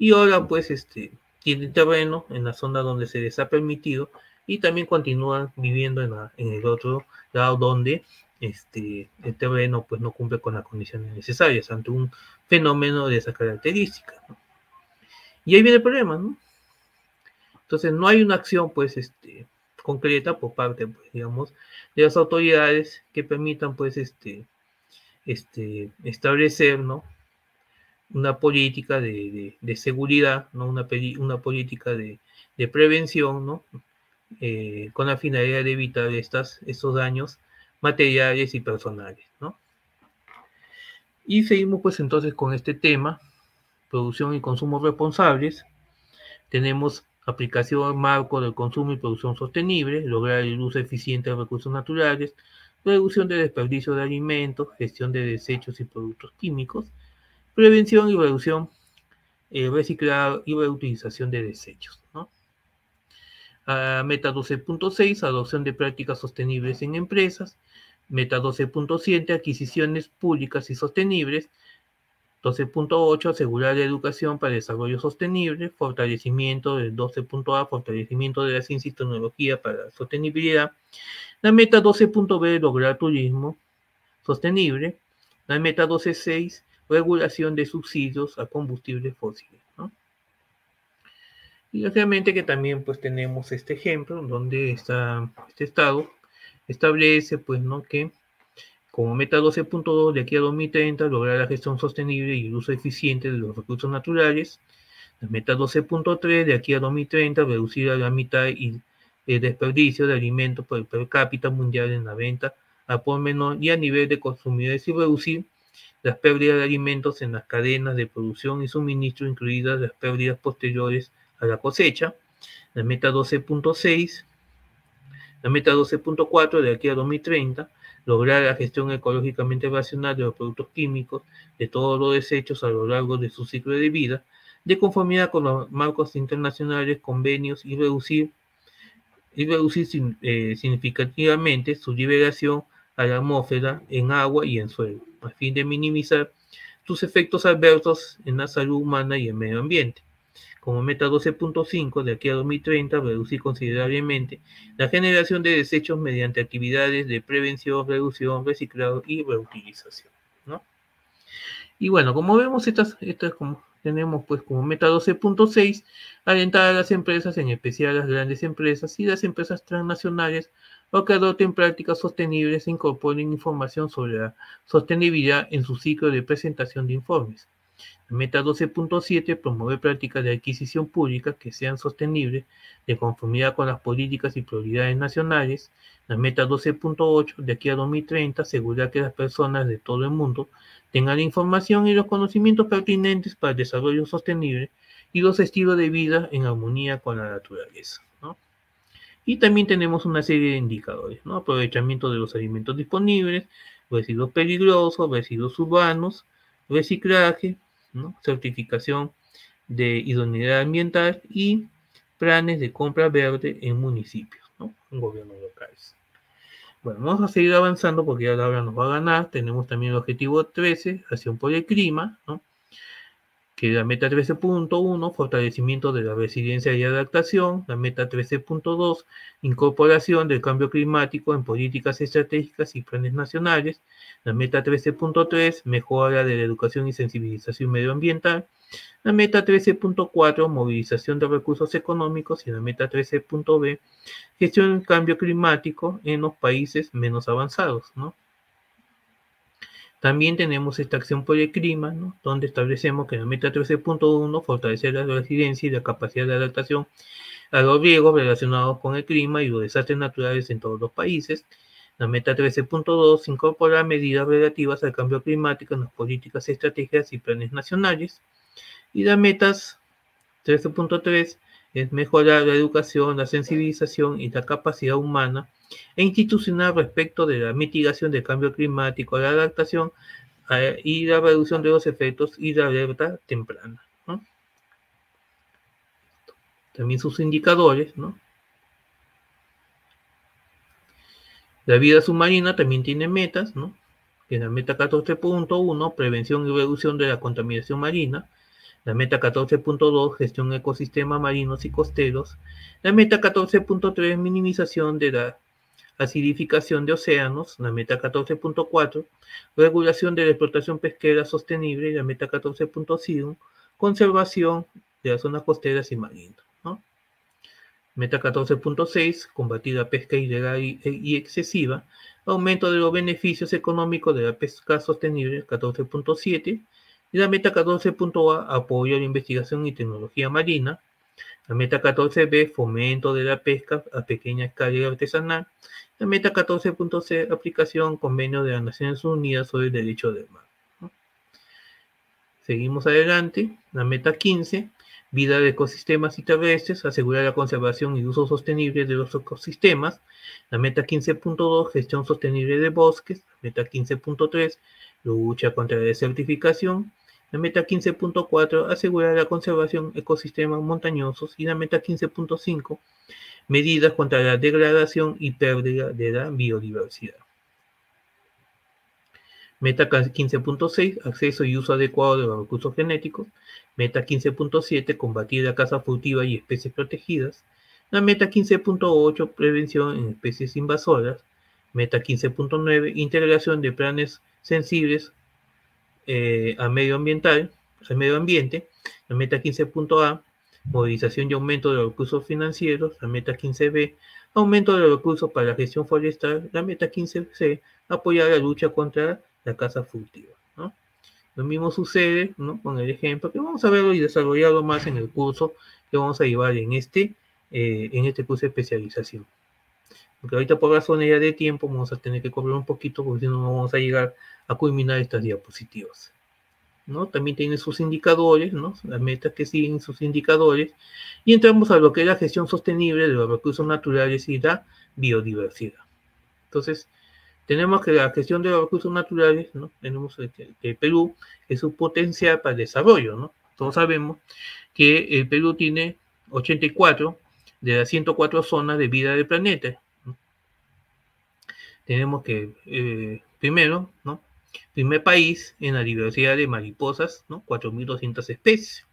y ahora pues este, tienen terreno en la zona donde se les ha permitido y también continúan viviendo en, el otro lado donde este, el terreno pues no cumple con las condiciones necesarias ante un fenómeno de esa característica. Y ahí viene el problema, ¿no? Entonces no hay una acción pues este, concreta por parte, pues, digamos, de las autoridades que permitan pues este, este, establecer, ¿no? Una política de, de, seguridad, ¿no? una, una política de, de prevención, ¿no? Eh, con la finalidad de evitar estas, estos daños materiales y personales. ¿no? Y seguimos pues entonces con este tema, producción y consumo responsables. Tenemos aplicación marco del consumo y producción sostenible, lograr el uso eficiente de recursos naturales, reducción de desperdicio de alimentos, gestión de desechos y productos químicos, Prevención y reducción, eh, reciclado y reutilización de desechos. meta 12.6, adopción de prácticas sostenibles en empresas. Meta 12.7, adquisiciones públicas y sostenibles. 12.8, asegurar la educación para desarrollo sostenible, fortalecimiento del 12.A, fortalecimiento de la ciencia y tecnología para la sostenibilidad. La meta 12.B, lograr turismo sostenible. La meta 12.6, regulación de subsidios a combustibles fósiles. ¿no? Y obviamente que también pues tenemos este ejemplo donde está este estado establece pues no que como meta 12.2 de aquí a 2030 lograr la gestión sostenible y el uso eficiente de los recursos naturales. La meta 12.3 de aquí a 2030 reducir a la mitad y el desperdicio de alimentos por per cápita mundial en la venta a por menor y a nivel de consumidores y reducir las pérdidas de alimentos en las cadenas de producción y suministro, incluidas las pérdidas posteriores a la cosecha. La meta 12.6, la meta 12.4 de aquí a 2030, lograr la gestión ecológicamente racional de los productos químicos, de todos los desechos a lo largo de su ciclo de vida, de conformidad con los marcos internacionales, convenios y reducir, y reducir eh, significativamente su liberación a la atmósfera en agua y en suelo a fin de minimizar sus efectos adversos en la salud humana y el medio ambiente. Como meta 12.5, de aquí a 2030, reducir considerablemente la generación de desechos mediante actividades de prevención, reducción, reciclado y reutilización. Y bueno, como vemos, estas, estas como, tenemos pues como meta 12.6, alentar a las empresas, en especial a las grandes empresas y las empresas transnacionales, o que adopten prácticas sostenibles e incorporen información sobre la sostenibilidad en su ciclo de presentación de informes. La meta 12.7 promover prácticas de adquisición pública que sean sostenibles de conformidad con las políticas y prioridades nacionales. La meta 12.8 de aquí a 2030 asegurar que las personas de todo el mundo tengan la información y los conocimientos pertinentes para el desarrollo sostenible y los estilos de vida en armonía con la naturaleza. Y también tenemos una serie de indicadores, ¿no? Aprovechamiento de los alimentos disponibles, residuos peligrosos, residuos urbanos, reciclaje, ¿no? certificación de idoneidad ambiental y planes de compra verde en municipios, ¿no? en gobiernos locales. Bueno, vamos a seguir avanzando porque ya la hora nos va a ganar. Tenemos también el objetivo 13, acción por el clima, ¿no? Que la meta 13.1, fortalecimiento de la resiliencia y adaptación, la meta 13.2, incorporación del cambio climático en políticas estratégicas y planes nacionales, la meta 13.3, mejora de la educación y sensibilización medioambiental, la meta 13.4, movilización de recursos económicos y la meta 13.b, gestión del cambio climático en los países menos avanzados, ¿no? También tenemos esta acción por el clima, ¿no? donde establecemos que la meta 13.1 fortalecer la resiliencia y la capacidad de adaptación a los riesgos relacionados con el clima y los desastres naturales en todos los países. La meta 13.2 incorpora medidas relativas al cambio climático en las políticas estratégicas y planes nacionales. Y la metas 13.3 es mejorar la educación, la sensibilización y la capacidad humana e institucional respecto de la mitigación del cambio climático, la adaptación eh, y la reducción de los efectos y la alerta temprana. También sus indicadores, ¿no? La vida submarina también tiene metas, ¿no? En la meta 14.1, prevención y reducción de la contaminación marina. La meta 14.2, gestión de ecosistemas marinos y costeros. La meta 14.3, minimización de la acidificación de océanos, la meta 14.4, regulación de la explotación pesquera sostenible, la meta 14.5, conservación de las zonas costeras y marinas. Meta 14.6, combatir la pesca ilegal y, excesiva, aumento de los beneficios económicos de la pesca sostenible, 14.7, y la meta 14.A, apoyo a la investigación y tecnología marina, la meta 14b, fomento de la pesca a pequeña escala y artesanal. La meta 14.c, aplicación convenio de las Naciones Unidas sobre el derecho del mar. Seguimos adelante. La meta 15, vida de ecosistemas y terrestres, asegurar la conservación y uso sostenible de los ecosistemas. La meta 15.2, gestión sostenible de bosques. La meta 15.3, lucha contra la desertificación. La meta 15.4 asegura la conservación ecosistemas montañosos y la meta 15.5 medidas contra la degradación y pérdida de la biodiversidad. Meta 15.6 acceso y uso adecuado de los recursos genéticos. Meta 15.7 combatir la caza furtiva y especies protegidas. La meta 15.8 prevención en especies invasoras. Meta 15.9 integración de planes sensibles eh, a medio ambiental, al medio ambiente, la meta 15.a, movilización y aumento de los recursos financieros, la meta 15b, aumento de los recursos para la gestión forestal, la meta 15c, apoyar la lucha contra la caza furtiva. Lo mismo sucede con el ejemplo que vamos a verlo y desarrollarlo más en el curso que vamos a llevar en este, eh, en este curso de especialización. Porque ahorita por razones ya de tiempo vamos a tener que correr un poquito porque si no, no vamos a llegar a culminar estas diapositivas. ¿No? También tiene sus indicadores, ¿no? las metas que siguen sus indicadores, y entramos a lo que es la gestión sostenible de los recursos naturales y la biodiversidad. Entonces, tenemos que la gestión de los recursos naturales, ¿no? tenemos que el Perú es su potencial para el desarrollo. ¿no? Todos sabemos que el Perú tiene 84 de las 104 zonas de vida del planeta. Tenemos que, eh, primero, ¿no? Primer país en la diversidad de mariposas, ¿no? 4.200 especies.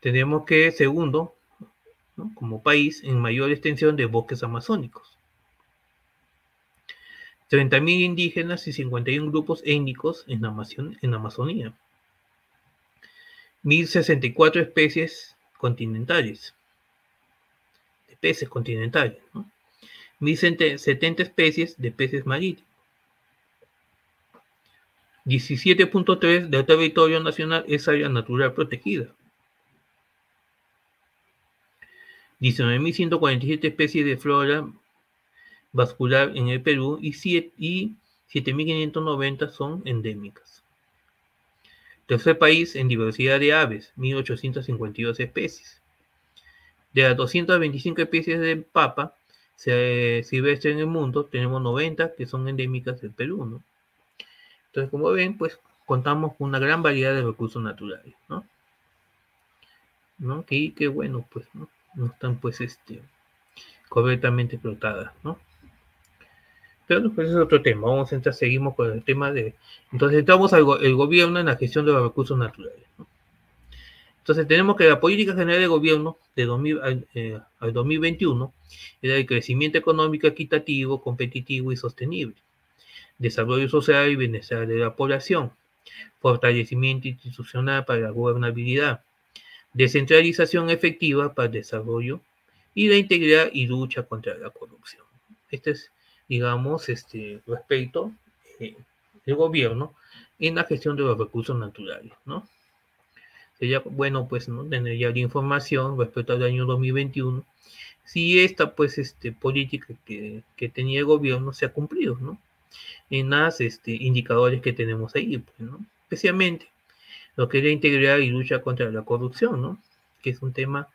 Tenemos que, segundo, como país en mayor extensión de bosques amazónicos. 30.000 indígenas y 51 grupos étnicos en, en Amazonía. 1.064 especies continentales. De peces continentales. ¿no? 1.070 especies de peces marítimos. 17.3 del territorio nacional es área natural protegida. 19.147 especies de flora vascular en el Perú y 7.590 son endémicas. Tercer país en diversidad de aves, 1.852 especies. De las 225 especies de papa silvestre en el mundo, tenemos 90 que son endémicas del Perú. ¿no? Entonces, como ven, pues contamos con una gran variedad de recursos naturales, ¿no? ¿No? Que, que bueno, pues, ¿no? no están pues este correctamente explotadas, ¿no? Pero pues es otro tema. Vamos a entrar, seguimos con el tema de. Entonces, entramos al el gobierno en la gestión de los recursos naturales. ¿no? Entonces, tenemos que la política general de gobierno de 2000, eh, al 2021 era el crecimiento económico equitativo, competitivo y sostenible, desarrollo social y bienestar de la población, fortalecimiento institucional para la gobernabilidad, descentralización efectiva para el desarrollo y la integridad y lucha contra la corrupción. Este es digamos, este, respecto eh, del gobierno en la gestión de los recursos naturales, ¿no? Sería bueno, pues, ¿no? Tener ya la información respecto al año 2021, si esta, pues, este, política que, que tenía el gobierno se ha cumplido, ¿no? En las este, indicadores que tenemos ahí, pues, ¿no? Especialmente lo que es la integridad y lucha contra la corrupción, ¿no? Que es un tema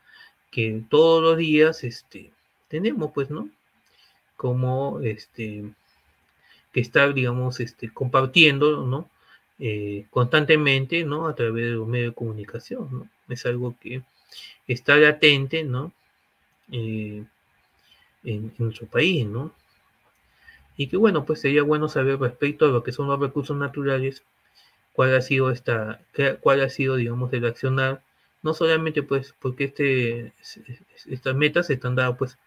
que todos los días, este, tenemos, pues, ¿no? como este, que está, digamos, este, compartiendo, ¿no? Eh, constantemente, ¿no? A través de los medios de comunicación, ¿no? Es algo que está latente, ¿no? Eh, en, nuestro país, ¿no? Y que bueno, pues sería bueno saber respecto a lo que son los recursos naturales, cuál ha sido esta, cuál ha sido, digamos, el accionar, no solamente pues porque este, estas metas están dadas pues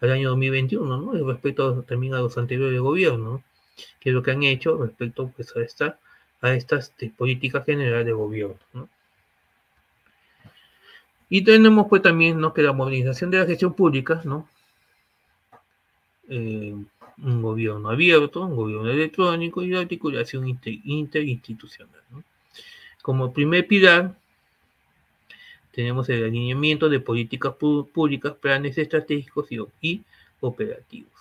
al año 2021, ¿no? Y respecto también a los anteriores gobiernos, ¿no? que es lo que han hecho respecto pues, a, esta, a estas este, políticas generales de gobierno. ¿no? Y tenemos pues también ¿no? que la modernización de la gestión pública, ¿no? Eh, un gobierno abierto, un gobierno electrónico y la articulación interinstitucional. Como primer pilar, tenemos el alineamiento de políticas públicas, planes estratégicos y, operativos.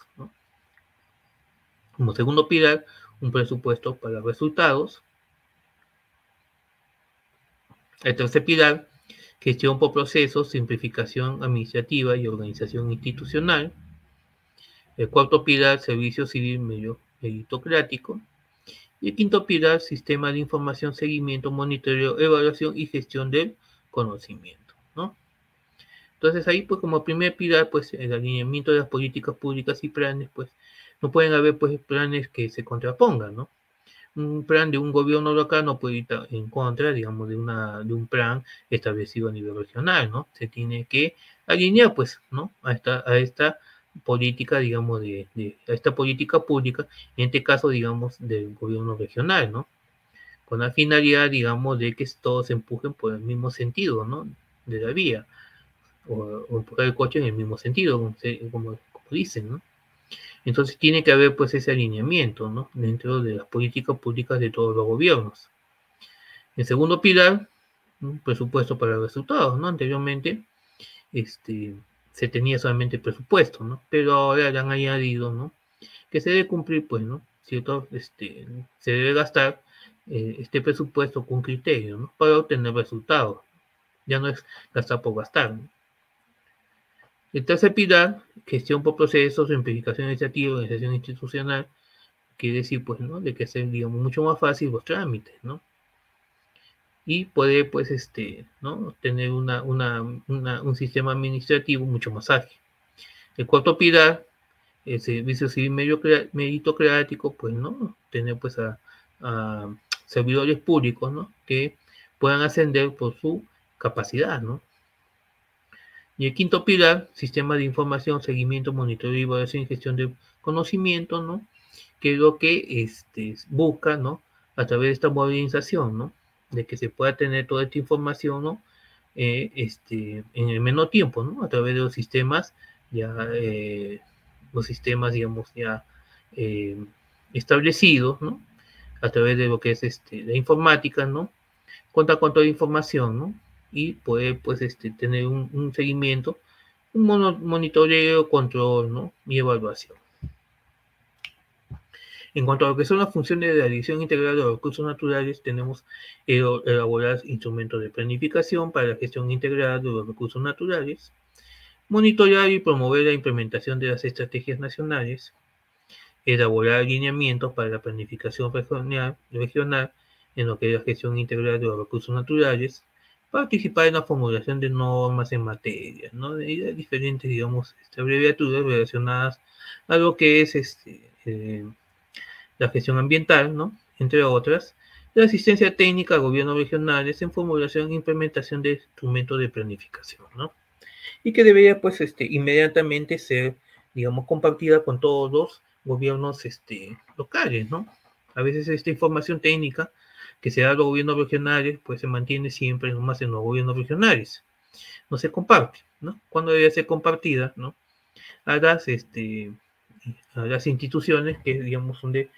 Como segundo pilar, un presupuesto para resultados. El tercer pilar, gestión por procesos, simplificación administrativa y organización institucional. El cuarto pilar, servicio civil meritocrático. Y el quinto pilar, sistema de información, seguimiento, monitoreo, evaluación y gestión del conocimiento, ¿no? Entonces ahí, pues como primer pilar, pues el alineamiento de las políticas públicas y planes, pues no pueden haber pues planes que se contrapongan, ¿no? Un plan de un gobierno local no puede ir en contra, digamos, de, una, de un plan establecido a nivel regional, ¿no? Se tiene que alinear, pues, ¿no? A esta, a esta política, digamos, de, de esta política pública, en este caso, digamos, del gobierno regional, ¿no? con la finalidad, digamos, de que todos empujen por el mismo sentido, ¿no? De la vía, o, empujar el coche en el mismo sentido, como, dicen, ¿no? Entonces tiene que haber, pues, ese alineamiento, ¿no? Dentro de las políticas públicas de todos los gobiernos. El segundo pilar, un presupuesto para resultados, ¿no? Anteriormente, este, se tenía solamente presupuesto, ¿no? Pero ahora le han añadido, ¿no? Que se debe cumplir, pues, ¿no? Cierto, este, se debe gastar eh, este presupuesto con criterio ¿no? para obtener resultados. Ya no es gastar por gastar. El tercer pilar, gestión por procesos, simplificación administrativa, organización institucional, quiere decir, pues, ¿no? De que sea, digamos, mucho más fácil los trámites, ¿no? Y puede, pues, este, ¿no? Tener una, una, un sistema administrativo mucho más ágil. El cuarto pilar, el servicio civil meritocrático, pues, ¿no? Tener, pues, a, servidores públicos, ¿no? Que puedan ascender por su capacidad, ¿no? Y el quinto pilar, sistema de información, seguimiento, monitoreo, evaluación y gestión de conocimiento, ¿no? Que es lo que este, busca, ¿no? A través de esta modernización, ¿no? De que se pueda tener toda esta información, ¿no? Eh, este, en el menor tiempo, ¿no? A través de los sistemas, ya, eh, los sistemas, digamos, ya eh, establecidos, ¿no? a través de lo que es este, la informática, ¿no? Cuenta con toda la información, ¿no? Y puede, pues, este, tener un, seguimiento, un monitoreo, control, ¿no? Y evaluación. En cuanto a lo que son las funciones de la Dirección Integral de los Recursos Naturales, tenemos elaborar instrumentos de planificación para la gestión integral de los recursos naturales, monitorear y promover la implementación de las estrategias nacionales, elaborar alineamientos para la planificación regional, regional en lo que es la gestión integral de los recursos naturales, participar en la formulación de normas en materia, ¿no? De, diferentes, digamos, este, abreviaturas relacionadas a lo que es este, eh, la gestión ambiental, ¿no? Entre otras, la asistencia técnica a gobiernos regionales en formulación e implementación de instrumentos de planificación, ¿no? Y que debería, pues, este, inmediatamente ser, digamos, compartida con todos los gobiernos este, locales, ¿no? A veces esta información técnica que se da a los gobiernos regionales, pues se mantiene siempre nomás en los gobiernos regionales. No se comparte, ¿no? Cuando debe ser compartida, ¿no? A las, este, a las instituciones que, digamos, son de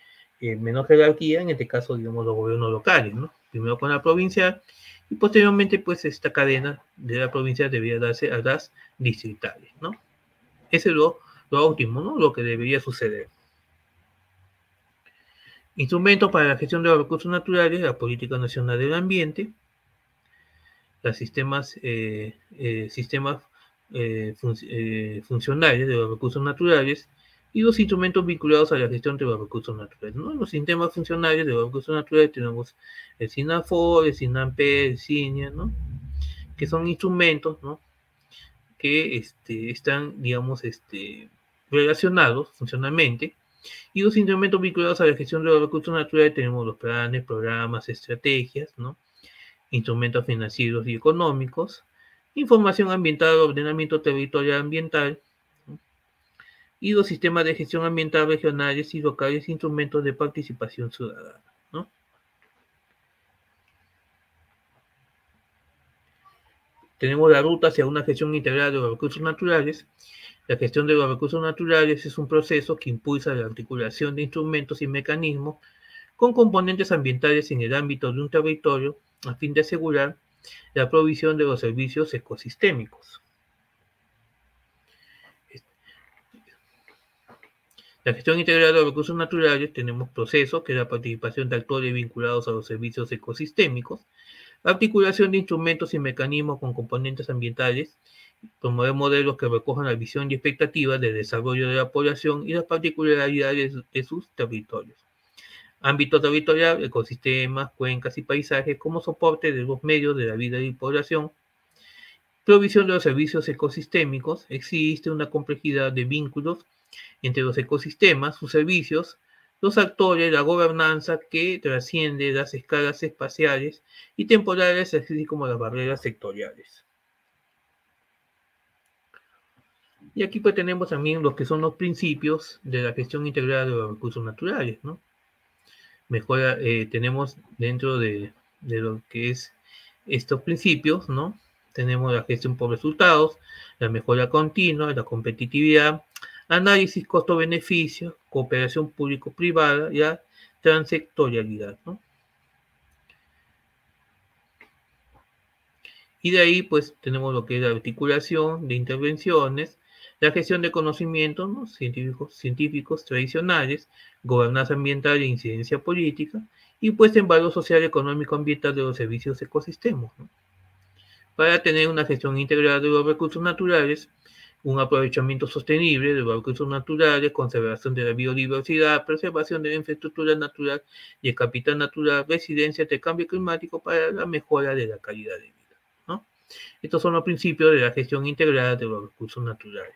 eh, menor jerarquía, en este caso, digamos, los gobiernos locales, ¿no? Primero con la provincia y posteriormente, pues, esta cadena de la provincia debería darse a las distritales, ¿no? Ese es lo, lo ¿no? Lo que debería suceder. Instrumentos para la gestión de los recursos naturales, la Política Nacional del Ambiente, los sistemas, eh, eh, sistemas eh, funcionales de los recursos naturales y los instrumentos vinculados a la gestión de los recursos naturales. ¿no? Los sistemas funcionales de los recursos naturales tenemos el SINAFOR, el SINAMPE, el CINIA, ¿no? que son instrumentos ¿no? que este, están, digamos, este, relacionados funcionalmente y los instrumentos vinculados a la gestión de los recursos naturales tenemos los planes, programas, estrategias, ¿no? instrumentos financieros y económicos, información ambiental, ordenamiento territorial ambiental, y los sistemas de gestión ambiental regionales y locales, instrumentos de participación ciudadana. Tenemos la ruta hacia una gestión integral de los recursos naturales, la gestión de los recursos naturales es un proceso que impulsa la articulación de instrumentos y mecanismos con componentes ambientales en el ámbito de un territorio a fin de asegurar la provisión de los servicios ecosistémicos. La gestión integral de los recursos naturales tenemos procesos que es la participación de actores vinculados a los servicios ecosistémicos, la articulación de instrumentos y mecanismos con componentes ambientales promover modelos que recojan la visión y expectativas de desarrollo de la población y las particularidades de sus territorios. Ámbito territorial, ecosistemas, cuencas y paisajes como soporte de los medios de la vida y población. Provisión de los servicios ecosistémicos. Existe una complejidad de vínculos entre los ecosistemas, sus servicios, los actores, la gobernanza que trasciende las escalas espaciales y temporales, así como las barreras sectoriales. Y aquí pues tenemos también los que son los principios de la gestión integrada de los recursos naturales, ¿no? Mejora, eh, tenemos dentro de, lo que es estos principios, ¿no? Tenemos la gestión por resultados, la mejora continua, la competitividad, análisis costo-beneficio, cooperación público-privada y la transectorialidad, ¿no? Y de ahí, pues, tenemos lo que es la articulación de intervenciones, la gestión de conocimientos científicos, científicos tradicionales, gobernanza ambiental e incidencia política, y puesta en valor social, económico, ambiental de los servicios ecosistemas. Para tener una gestión integral de los recursos naturales, un aprovechamiento sostenible de los recursos naturales, conservación de la biodiversidad, preservación de la infraestructura natural y el capital natural, residencia de cambio climático para la mejora de la calidad de vida. Estos son los principios de la gestión integrada de los recursos naturales.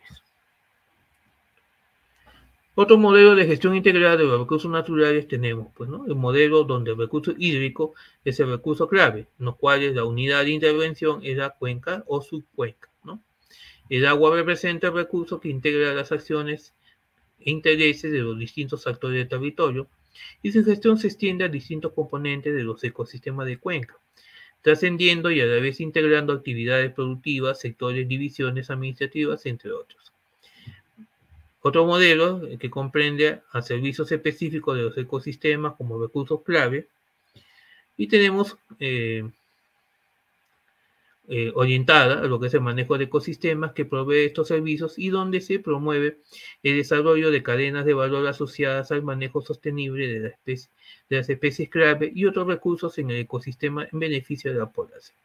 Otro modelo de gestión integrada de los recursos naturales tenemos, pues. El modelo donde el recurso hídrico es el recurso clave, en los cuales la unidad de intervención es la cuenca o subcuenca. El agua representa el recurso que integra las acciones e intereses de los distintos actores del territorio y su gestión se extiende a distintos componentes de los ecosistemas de cuenca trascendiendo y a la vez integrando actividades productivas, sectores, divisiones administrativas, entre otros. Otro modelo que comprende a servicios específicos de los ecosistemas como recursos clave. Y tenemos eh, eh, orientada a lo que es el manejo de ecosistemas que provee estos servicios y donde se promueve el desarrollo de cadenas de valor asociadas al manejo sostenible de, de las especies clave y otros recursos en el ecosistema en beneficio de la población.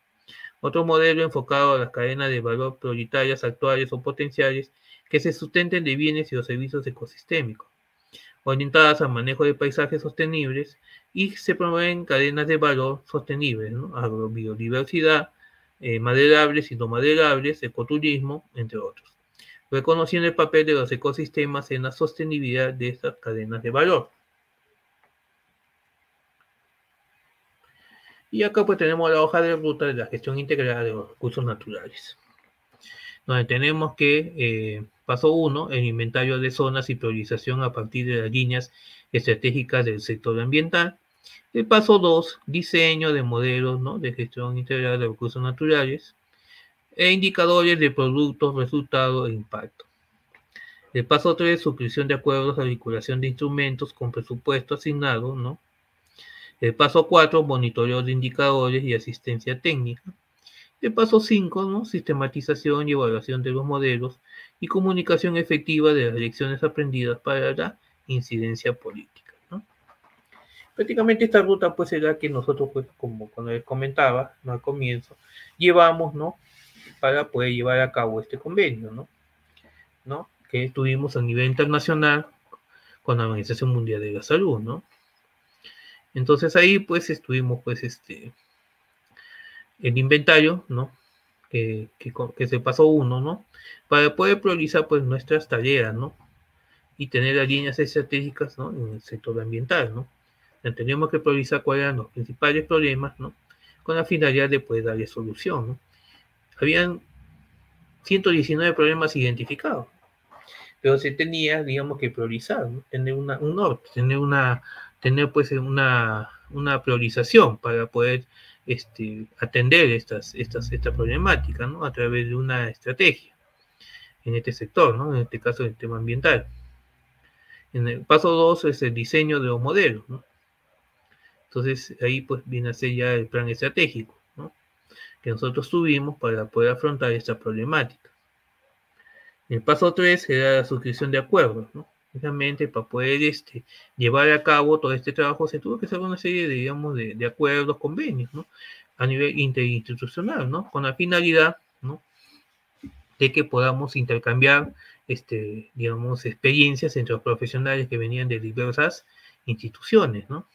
Otro modelo enfocado a las cadenas de valor prioritarias actuales o potenciales que se sustenten de bienes y los servicios ecosistémicos. orientadas al manejo de paisajes sostenibles y se promueven cadenas de valor sostenibles, ¿no? agrobiodiversidad, eh, maderables y no maderables, ecoturismo, entre otros, reconociendo el papel de los ecosistemas en la sostenibilidad de estas cadenas de valor. Y acá pues tenemos la hoja de ruta de la gestión integrada de los recursos naturales, donde tenemos que, eh, paso uno, el inventario de zonas y priorización a partir de las líneas estratégicas del sector ambiental. El paso 2, diseño de modelos de gestión integrada de recursos naturales e indicadores de productos, resultados e impacto. El paso 3, suscripción de acuerdos de vinculación de instrumentos con presupuesto asignado, ¿no? El paso 4, monitoreo de indicadores y asistencia técnica. El paso 5, ¿no? sistematización y evaluación de los modelos y comunicación efectiva de las lecciones aprendidas para la incidencia política. Prácticamente esta ruta pues será que nosotros, pues, como cuando les comentaba ¿no? al comienzo, llevamos ¿no? para poder llevar a cabo este convenio, ¿no? que tuvimos a nivel internacional con la Organización Mundial de la Salud, ¿no? Entonces ahí pues estuvimos pues este el inventario, ¿no? Que, que, se pasó uno, ¿no? Para poder priorizar pues nuestras tareas, ¿no? Y tener las líneas estratégicas, ¿no? En el sector ambiental, ¿no? Tenemos que priorizar cuáles eran los principales problemas, ¿no? Con la finalidad de poder darle solución, ¿no? Habían 119 problemas identificados, pero se tenía, digamos, que priorizar, ¿no? Tener una, un norte, tener una tener pues una, una priorización para poder este, atender estas, estas, esta problemática, ¿no? A través de una estrategia en este sector, ¿no? En este caso, el tema ambiental. En el paso 2 es el diseño de los modelos, ¿no? Entonces, ahí pues viene a ser ya el plan estratégico, ¿no? Que nosotros tuvimos para poder afrontar esta problemática. El paso 3 era la suscripción de acuerdos, ¿no? precisamente para poder este, llevar a cabo todo este trabajo, se tuvo que hacer una serie, de, digamos, de, de acuerdos, convenios, ¿no? A nivel interinstitucional, ¿no? Con la finalidad, ¿no? De que podamos intercambiar, este, digamos, experiencias entre los profesionales que venían de diversas instituciones, ¿no?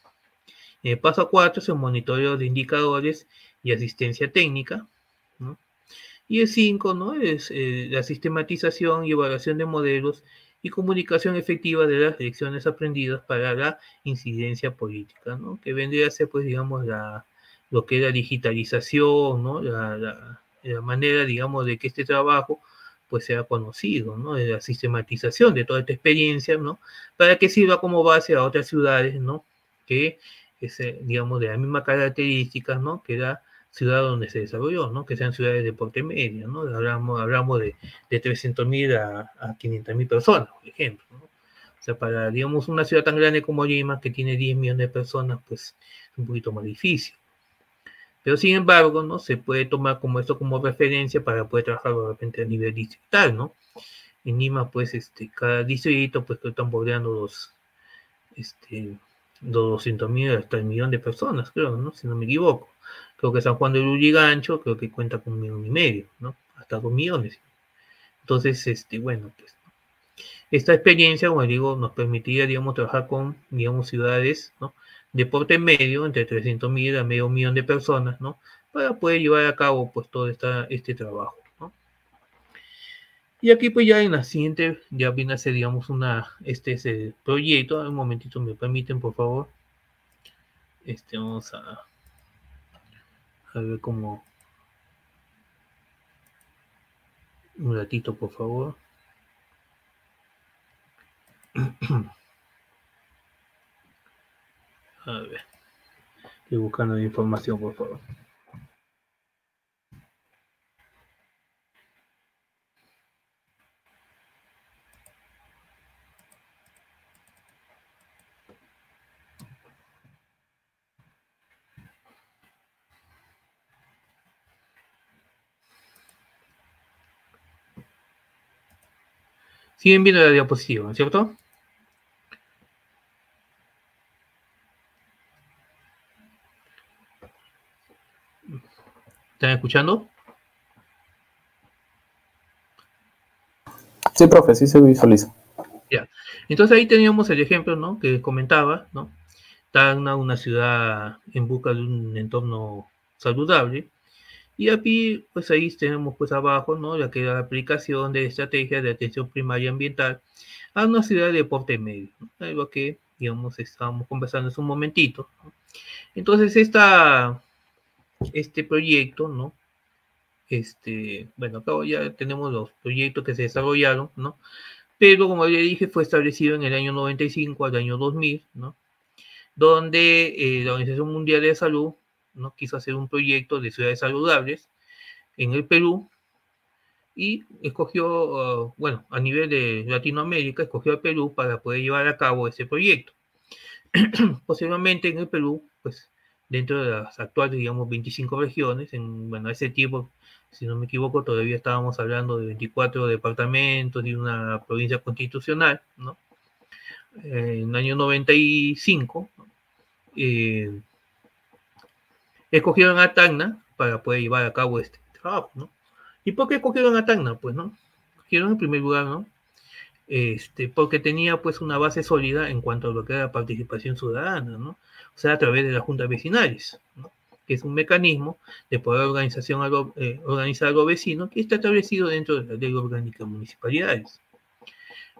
El paso 4 es el monitoreo de indicadores y asistencia técnica. Y el 5, ¿no? Es eh, la sistematización y evaluación de modelos y comunicación efectiva de las lecciones aprendidas para la incidencia política, ¿no? Que vendría a ser, pues, digamos, la, lo que es la digitalización, ¿no? La, manera, digamos, de que este trabajo, pues, sea conocido, ¿no? De la sistematización de toda esta experiencia, ¿no? Para que sirva como base a otras ciudades, ¿no? Que, es, digamos, de las mismas características, ¿no? Que da ciudad donde se desarrolló, ¿no? Que sean ciudades de porte medio, ¿no? Hablamos, hablamos de, de 300.000 a, a 500.000 personas, por ejemplo. O sea, para, digamos, una ciudad tan grande como Lima, que tiene 10 millones de personas, pues es un poquito más difícil. Pero sin embargo, ¿no? Se puede tomar como esto como referencia para poder trabajar de repente a nivel distrital, ¿no? En Lima, pues, este, cada distrito, pues, están bordeando los, este, 200.000 hasta el millón de personas, creo, ¿no? Si no me equivoco. Creo que San Juan de Lurigancho, creo que cuenta con un millón y medio, ¿no? Hasta dos millones. Entonces, este, bueno, pues, esta experiencia, como digo, nos permitiría, digamos, trabajar con, digamos, ciudades, ¿no? De porte medio, entre 300 mil a medio millón de personas, ¿no? Para poder llevar a cabo, pues, todo esta, este trabajo. Y aquí, pues, ya en la siguiente, ya viene a ser, digamos, una, este proyecto. Un momentito, me permiten, por favor. Este, vamos a a ver cómo... Un ratito, por favor. [CLEARS THROAT] A ver. Estoy buscando información, por favor. Siguen viendo la diapositiva, ¿cierto? ¿Están escuchando? Sí, profe, sí se visualiza. Ya. Entonces ahí teníamos el ejemplo, ¿no? Que comentaba, ¿no? Tacna, una ciudad en busca de un entorno saludable. Y aquí, pues ahí tenemos pues abajo, ¿no? La que la aplicación de estrategias de atención primaria ambiental a una ciudad de porte medio, ¿no? Algo que, digamos, estábamos conversando hace un momentito. Entonces, esta, este proyecto, ¿no? Este, bueno, acá ya tenemos los proyectos que se desarrollaron, ¿no? Pero como ya dije, fue establecido en el año 95 al año 2000, ¿no? Donde eh, la Organización Mundial de Salud, ¿no? Quiso hacer un proyecto de ciudades saludables en el Perú y escogió, uh, bueno, a nivel de Latinoamérica, escogió al Perú para poder llevar a cabo ese proyecto. [CLEARS THROAT] Posiblemente en el Perú, pues dentro de las actuales, digamos, 25 regiones, en, bueno, ese tiempo si no me equivoco, todavía estábamos hablando de 24 departamentos y una provincia constitucional, ¿no? En el año 95, eh, escogieron a Tacna para poder llevar a cabo este trabajo, ¿no? ¿Y por qué escogieron a Tacna? Pues, ¿no? Escogieron en primer lugar, ¿no? Este, porque tenía pues una base sólida en cuanto a lo que era participación ciudadana, ¿no? O sea, a través de las juntas vecinales, ¿no? que es un mecanismo de poder organización eh, organizar a los vecinos que está establecido dentro de la ley orgánica de municipalidades.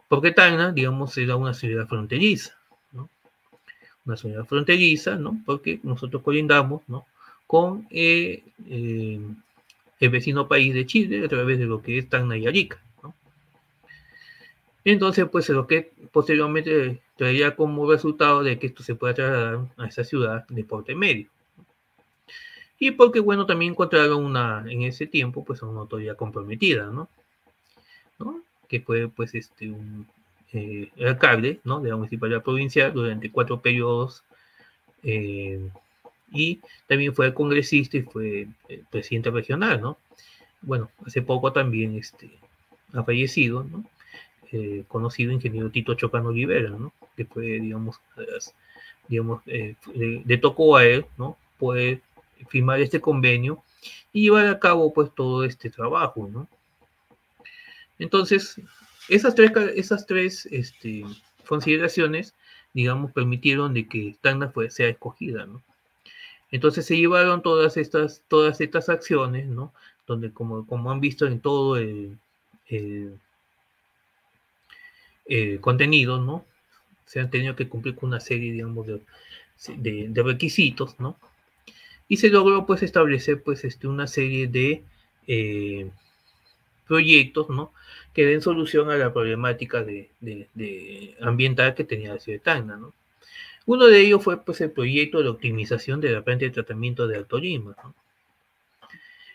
Porque Tacna, digamos, era una ciudad fronteriza, ¿no? Una ciudad fronteriza, ¿no? Porque nosotros colindamos, ¿no? Con eh, eh, el vecino país de Chile a través de lo que es Tacna y Arica, ¿no? Entonces, pues lo que posteriormente traería como resultado de que esto se pueda trasladar a esa ciudad de porte medio y porque, bueno, también encontraron una, en ese tiempo, pues una autoridad comprometida, ¿no? ¿no? Que fue, pues, este, un eh, alcalde, ¿no? De la municipalidad provincial durante cuatro periodos, eh, y también fue congresista y fue eh, presidente regional, ¿no? Bueno, hace poco también, este, ha fallecido, ¿no? conocido ingeniero Tito Chocano Rivera, ¿no? Que fue, digamos, digamos, le, tocó a él, ¿no? Poder firmar este convenio y llevar a cabo pues todo este trabajo, ¿no? Entonces, esas tres, esas tres este, consideraciones, digamos, permitieron de que Tacna fue, sea escogida, ¿no? Entonces se llevaron todas estas, todas estas acciones, ¿no? Donde como, como han visto en todo el, contenido, ¿no? Se han tenido que cumplir con una serie, digamos, de, de requisitos, ¿no? y se logró pues establecer pues este, una serie de eh, proyectos, ¿no? Que den solución a la problemática de, ambiental que tenía la ciudad de Tacna, ¿no? Uno de ellos fue pues el proyecto de optimización de la planta de tratamiento de Alto Lima, ¿no?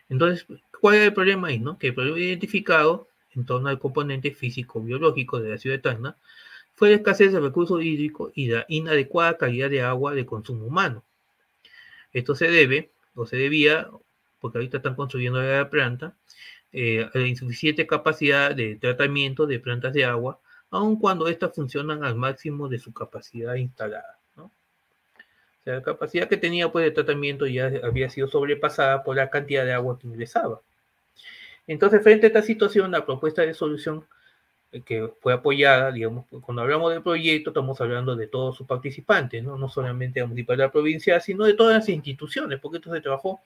Entonces, ¿cuál era el problema ahí, no? Que el problema identificado en torno al componente físico-biológico de la ciudad de Tacna fue la escasez de recursos hídricos y la inadecuada calidad de agua de consumo humano. Esto se debe, o se debía, porque ahorita están construyendo la planta, eh, a la insuficiente capacidad de tratamiento de plantas de agua, aun cuando éstas funcionan al máximo de su capacidad instalada. ¿no? O sea, la capacidad que tenía pues, de tratamiento ya había sido sobrepasada por la cantidad de agua que ingresaba. Entonces, frente a esta situación, la propuesta de solución eh, que fue apoyada, digamos, cuando hablamos del proyecto, estamos hablando de todos sus participantes, ¿no? No solamente de la municipalidad provincial, sino de todas las instituciones, porque esto se trabajó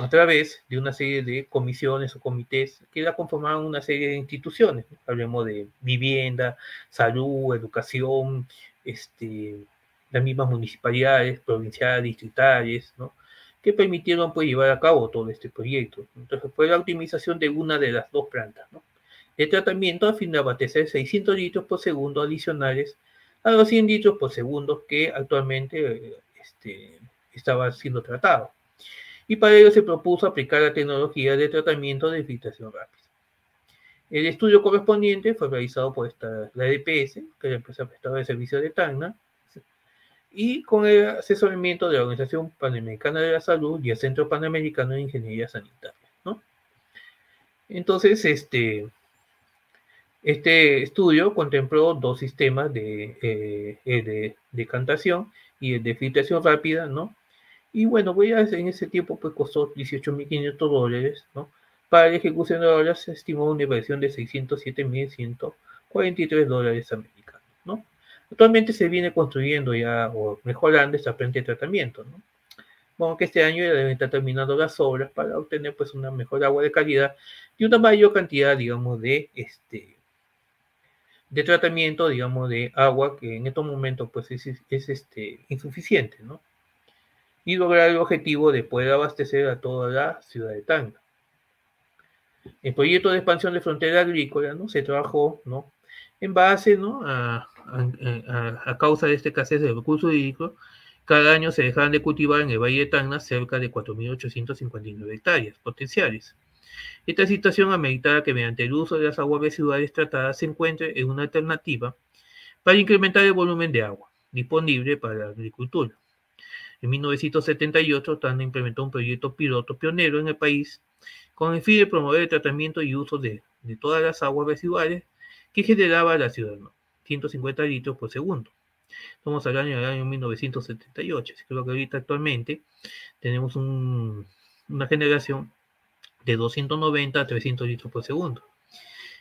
a través de una serie de comisiones o comités que la conformaban una serie de instituciones. Hablemos de vivienda, salud, educación, este, las mismas municipalidades, provinciales, distritales, ¿no? que permitieron pues, llevar a cabo todo este proyecto. Entonces fue la optimización de una de las dos plantas. ¿no? El tratamiento a fin de abastecer 600 litros por segundo adicionales a los 100 litros por segundo que actualmente este, estaba siendo tratado. Y para ello se propuso aplicar la tecnología de tratamiento de filtración rápida. El estudio correspondiente fue realizado por esta, la EDPS, que es la empresa prestadora de servicios de Tacna, y con el asesoramiento de la Organización Panamericana de la Salud y el Centro Panamericano de Ingeniería Sanitaria. ¿no? Entonces, este, este estudio contempló dos sistemas de, eh, de decantación y de filtración rápida, ¿no? Y bueno, a, en ese tiempo pues costó 18.500 dólares, ¿no? Para la ejecución de obras se estimó una inversión de 607.100 43 dólares americanos, ¿no? Actualmente se viene construyendo ya, o mejorando esta planta de tratamiento, ¿no? Bueno, que este año ya deben estar terminando las obras para obtener pues una mejor agua de calidad y una mayor cantidad, digamos, de este de tratamiento, digamos, de agua que en estos momentos pues es, es este, insuficiente, ¿no? Y lograr el objetivo de poder abastecer a toda la ciudad de Tanga. El proyecto de expansión de frontera agrícola, ¿no? Se trabajó, ¿no? En base, ¿no? A, a, causa de este escasez de recursos hídricos, cada año se dejaban de cultivar en el Valle de Tacna cerca de 4.859 hectáreas potenciales. Esta situación amerita que mediante el uso de las aguas residuales tratadas se encuentre en una alternativa para incrementar el volumen de agua disponible para la agricultura. En 1978, Tacna implementó un proyecto piloto pionero en el país con el fin de promover el tratamiento y uso de, todas las aguas residuales que generaba la ciudad, 150 litros por segundo. Estamos hablando del año 1978. Creo que ahorita actualmente tenemos una generación de 290 a 300 litros por segundo.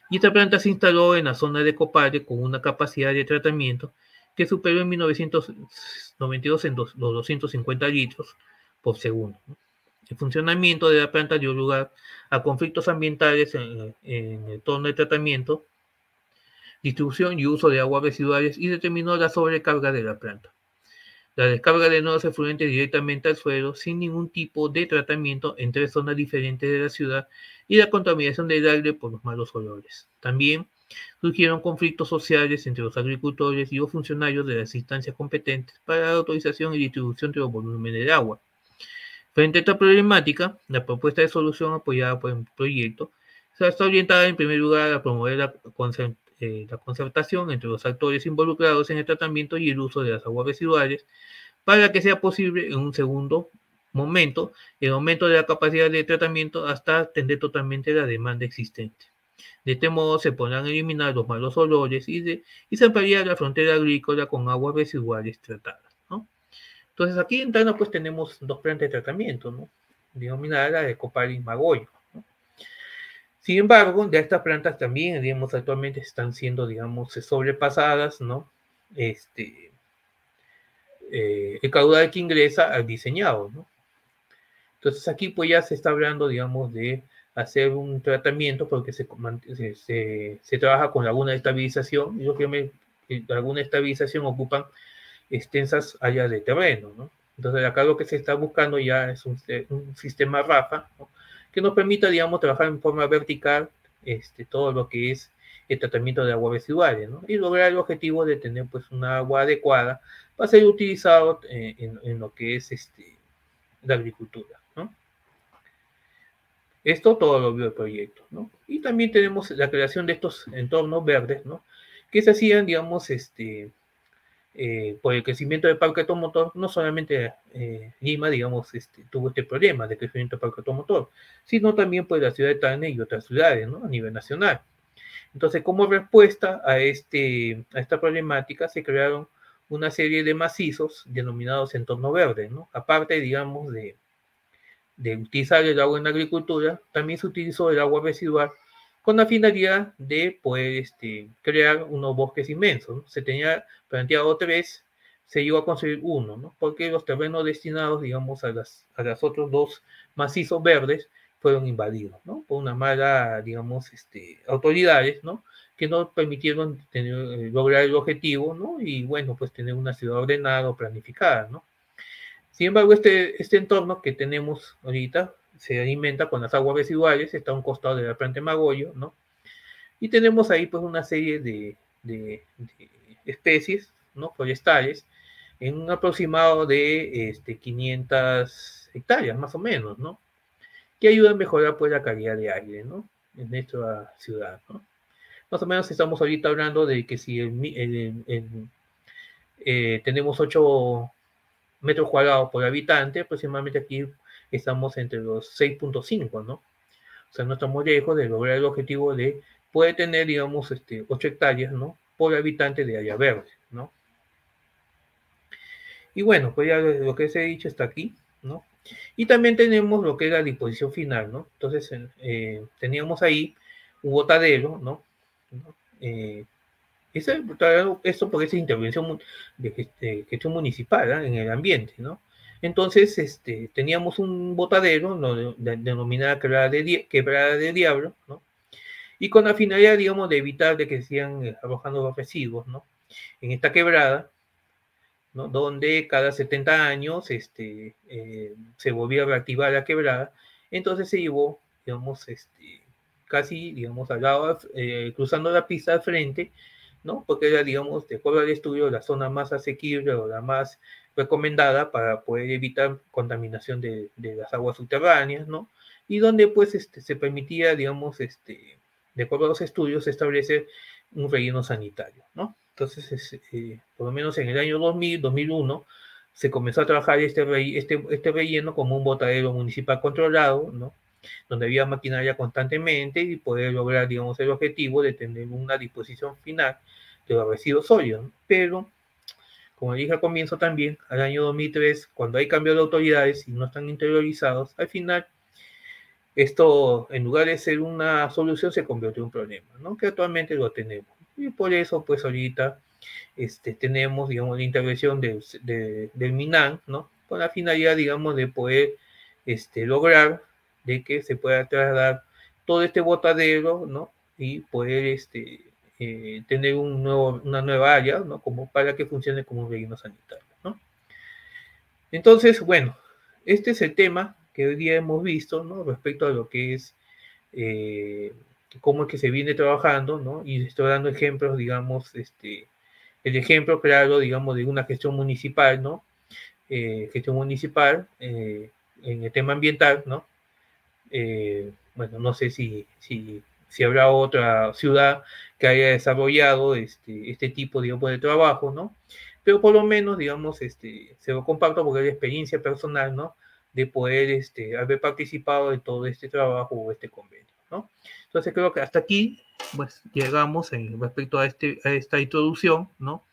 Y esta planta se instaló en la zona de Copare con una capacidad de tratamiento que superó en 1992 en los 250 litros por segundo. El funcionamiento de la planta dio lugar a conflictos ambientales en, en el torno de tratamiento, distribución y uso de aguas residuales y determinó la sobrecarga de la planta. La descarga de nuevos efluentes directamente al suelo sin ningún tipo de tratamiento en tres zonas diferentes de la ciudad y la contaminación del aire por los malos olores. También surgieron conflictos sociales entre los agricultores y los funcionarios de las instancias competentes para la autorización y distribución de los volúmenes de agua. Frente a esta problemática, la propuesta de solución apoyada por el proyecto está orientada en primer lugar a promover la, eh, la concertación entre los actores involucrados en el tratamiento y el uso de las aguas residuales para que sea posible en un segundo momento el aumento de la capacidad de tratamiento hasta atender totalmente la demanda existente. De este modo se podrán eliminar los malos olores y, de, y se ampliaría la frontera agrícola con aguas residuales tratadas. ¿no? Entonces aquí en Tana pues tenemos dos plantas de tratamiento, ¿no? denominada de Copal y Magoyo. Sin embargo, de estas plantas también, digamos, actualmente están siendo, digamos, sobrepasadas, ¿no? Este, eh, el caudal que ingresa al diseñado, ¿no? Entonces aquí pues ya se está hablando, digamos, de hacer un tratamiento porque se, se, se, trabaja con laguna de estabilización y laguna de estabilización ocupan extensas áreas de terreno, ¿no? Entonces acá lo que se está buscando ya es un, sistema RAFA, que nos permita, digamos, trabajar en forma vertical este, todo lo que es el tratamiento de aguas residuales, ¿no? Y lograr el objetivo de tener, pues, una agua adecuada para ser utilizado eh, en, lo que es este, la agricultura. Esto todo lo vio el proyecto, ¿no? Y también tenemos la creación de estos entornos verdes, ¿no? Que se hacían, digamos, este, eh, por el crecimiento del parque automotor, no solamente eh, Lima, digamos, este, tuvo este problema de crecimiento del parque automotor, sino también por la ciudad de Tane y otras ciudades, ¿no? A nivel nacional. Entonces, como respuesta a, este, a esta problemática, se crearon una serie de macizos denominados entorno verde, ¿no? Aparte, digamos, de, de utilizar el agua en la agricultura, también se utilizó el agua residual con la finalidad de poder este, crear unos bosques inmensos. Se tenía planteado tres, se llegó a construir uno, ¿no? porque los terrenos destinados, digamos, a las, a las otros dos macizos verdes fueron invadidos, ¿no? Por una mala, digamos, este, autoridades, ¿no? Que no permitieron eh, lograr el objetivo, ¿no? Y bueno, pues tener una ciudad ordenada o planificada, ¿no? Sin embargo, este, este entorno que tenemos ahorita se alimenta con las aguas residuales, está a un costado de la planta de Magoyo, ¿no? Y tenemos ahí pues una serie de, de, especies, ¿no? Forestales, en un aproximado de este, 500 hectáreas, más o menos, ¿no? Que ayudan a mejorar pues la calidad de aire, ¿no? En nuestra ciudad, ¿no? Más o menos estamos ahorita hablando de que si eh, tenemos 8 metros cuadrados por habitante, aproximadamente aquí estamos entre los 6.5, ¿no? O sea, no estamos lejos de lograr el objetivo de poder tener, digamos, este, 8 hectáreas, ¿no? Por habitante de área verde, ¿no? Y bueno, pues ya lo que se ha dicho está aquí, ¿no? Y también tenemos lo que es la disposición final, ¿no? Entonces, eh, teníamos ahí un botadero, ¿no? Eh, Eso, esto porque es intervención de gestión municipal ¿ah? en el ambiente, ¿no? Entonces, este, teníamos un botadero ¿no? denominada quebrada de, quebrada de Diablo, ¿no? Y con la finalidad, digamos, de evitar de que sigan eh, arrojando los residuos, ¿no? En esta quebrada, ¿no? Donde cada 70 años este, eh, se volvía a reactivar la quebrada, entonces se llevó, digamos, este, casi, digamos, al lado, eh, cruzando la pista al frente, ¿no? Porque era, digamos, de acuerdo al estudio, la zona más asequible o la más recomendada para poder evitar contaminación de, las aguas subterráneas, ¿no? Y donde pues este, se permitía, digamos, este, de acuerdo a los estudios, establecer un relleno sanitario, ¿no? Entonces, eh, por lo menos en el año 2000, 2001, se comenzó a trabajar este, este, este relleno como un botadero municipal controlado, ¿no? Donde había maquinaria constantemente y poder lograr, digamos, el objetivo de tener una disposición final de los residuos sólidos. Pero como dije al comienzo también, al año 2003, cuando hay cambio de autoridades y no están interiorizados, al final esto, en lugar de ser una solución, se convierte en un problema, ¿no? Que actualmente lo tenemos. Y por eso, pues ahorita este, tenemos, digamos, la intervención de, del MINAN, ¿no? Con la finalidad, digamos, de poder este, lograr de que se pueda trasladar todo este botadero, ¿no? Y poder este, eh, tener un nuevo, una nueva área, ¿no? Como para que funcione como un relleno sanitario, ¿no? Entonces, bueno, este es el tema que hoy día hemos visto, ¿no? Respecto a lo que es eh, cómo es que se viene trabajando, ¿no? Y estoy dando ejemplos, digamos, este, el ejemplo claro, digamos, de una gestión municipal, ¿no? Eh, gestión municipal en el tema ambiental, ¿no? Bueno, no sé si, si, si habrá otra ciudad que haya desarrollado este, este tipo, digamos, de trabajo, ¿no? Pero por lo menos, digamos, este, se lo comparto porque es la experiencia personal, ¿no? De poder este, haber participado de todo este trabajo o este convenio, ¿no? Entonces creo que hasta aquí, pues, llegamos en respecto a, este, a esta introducción, ¿no?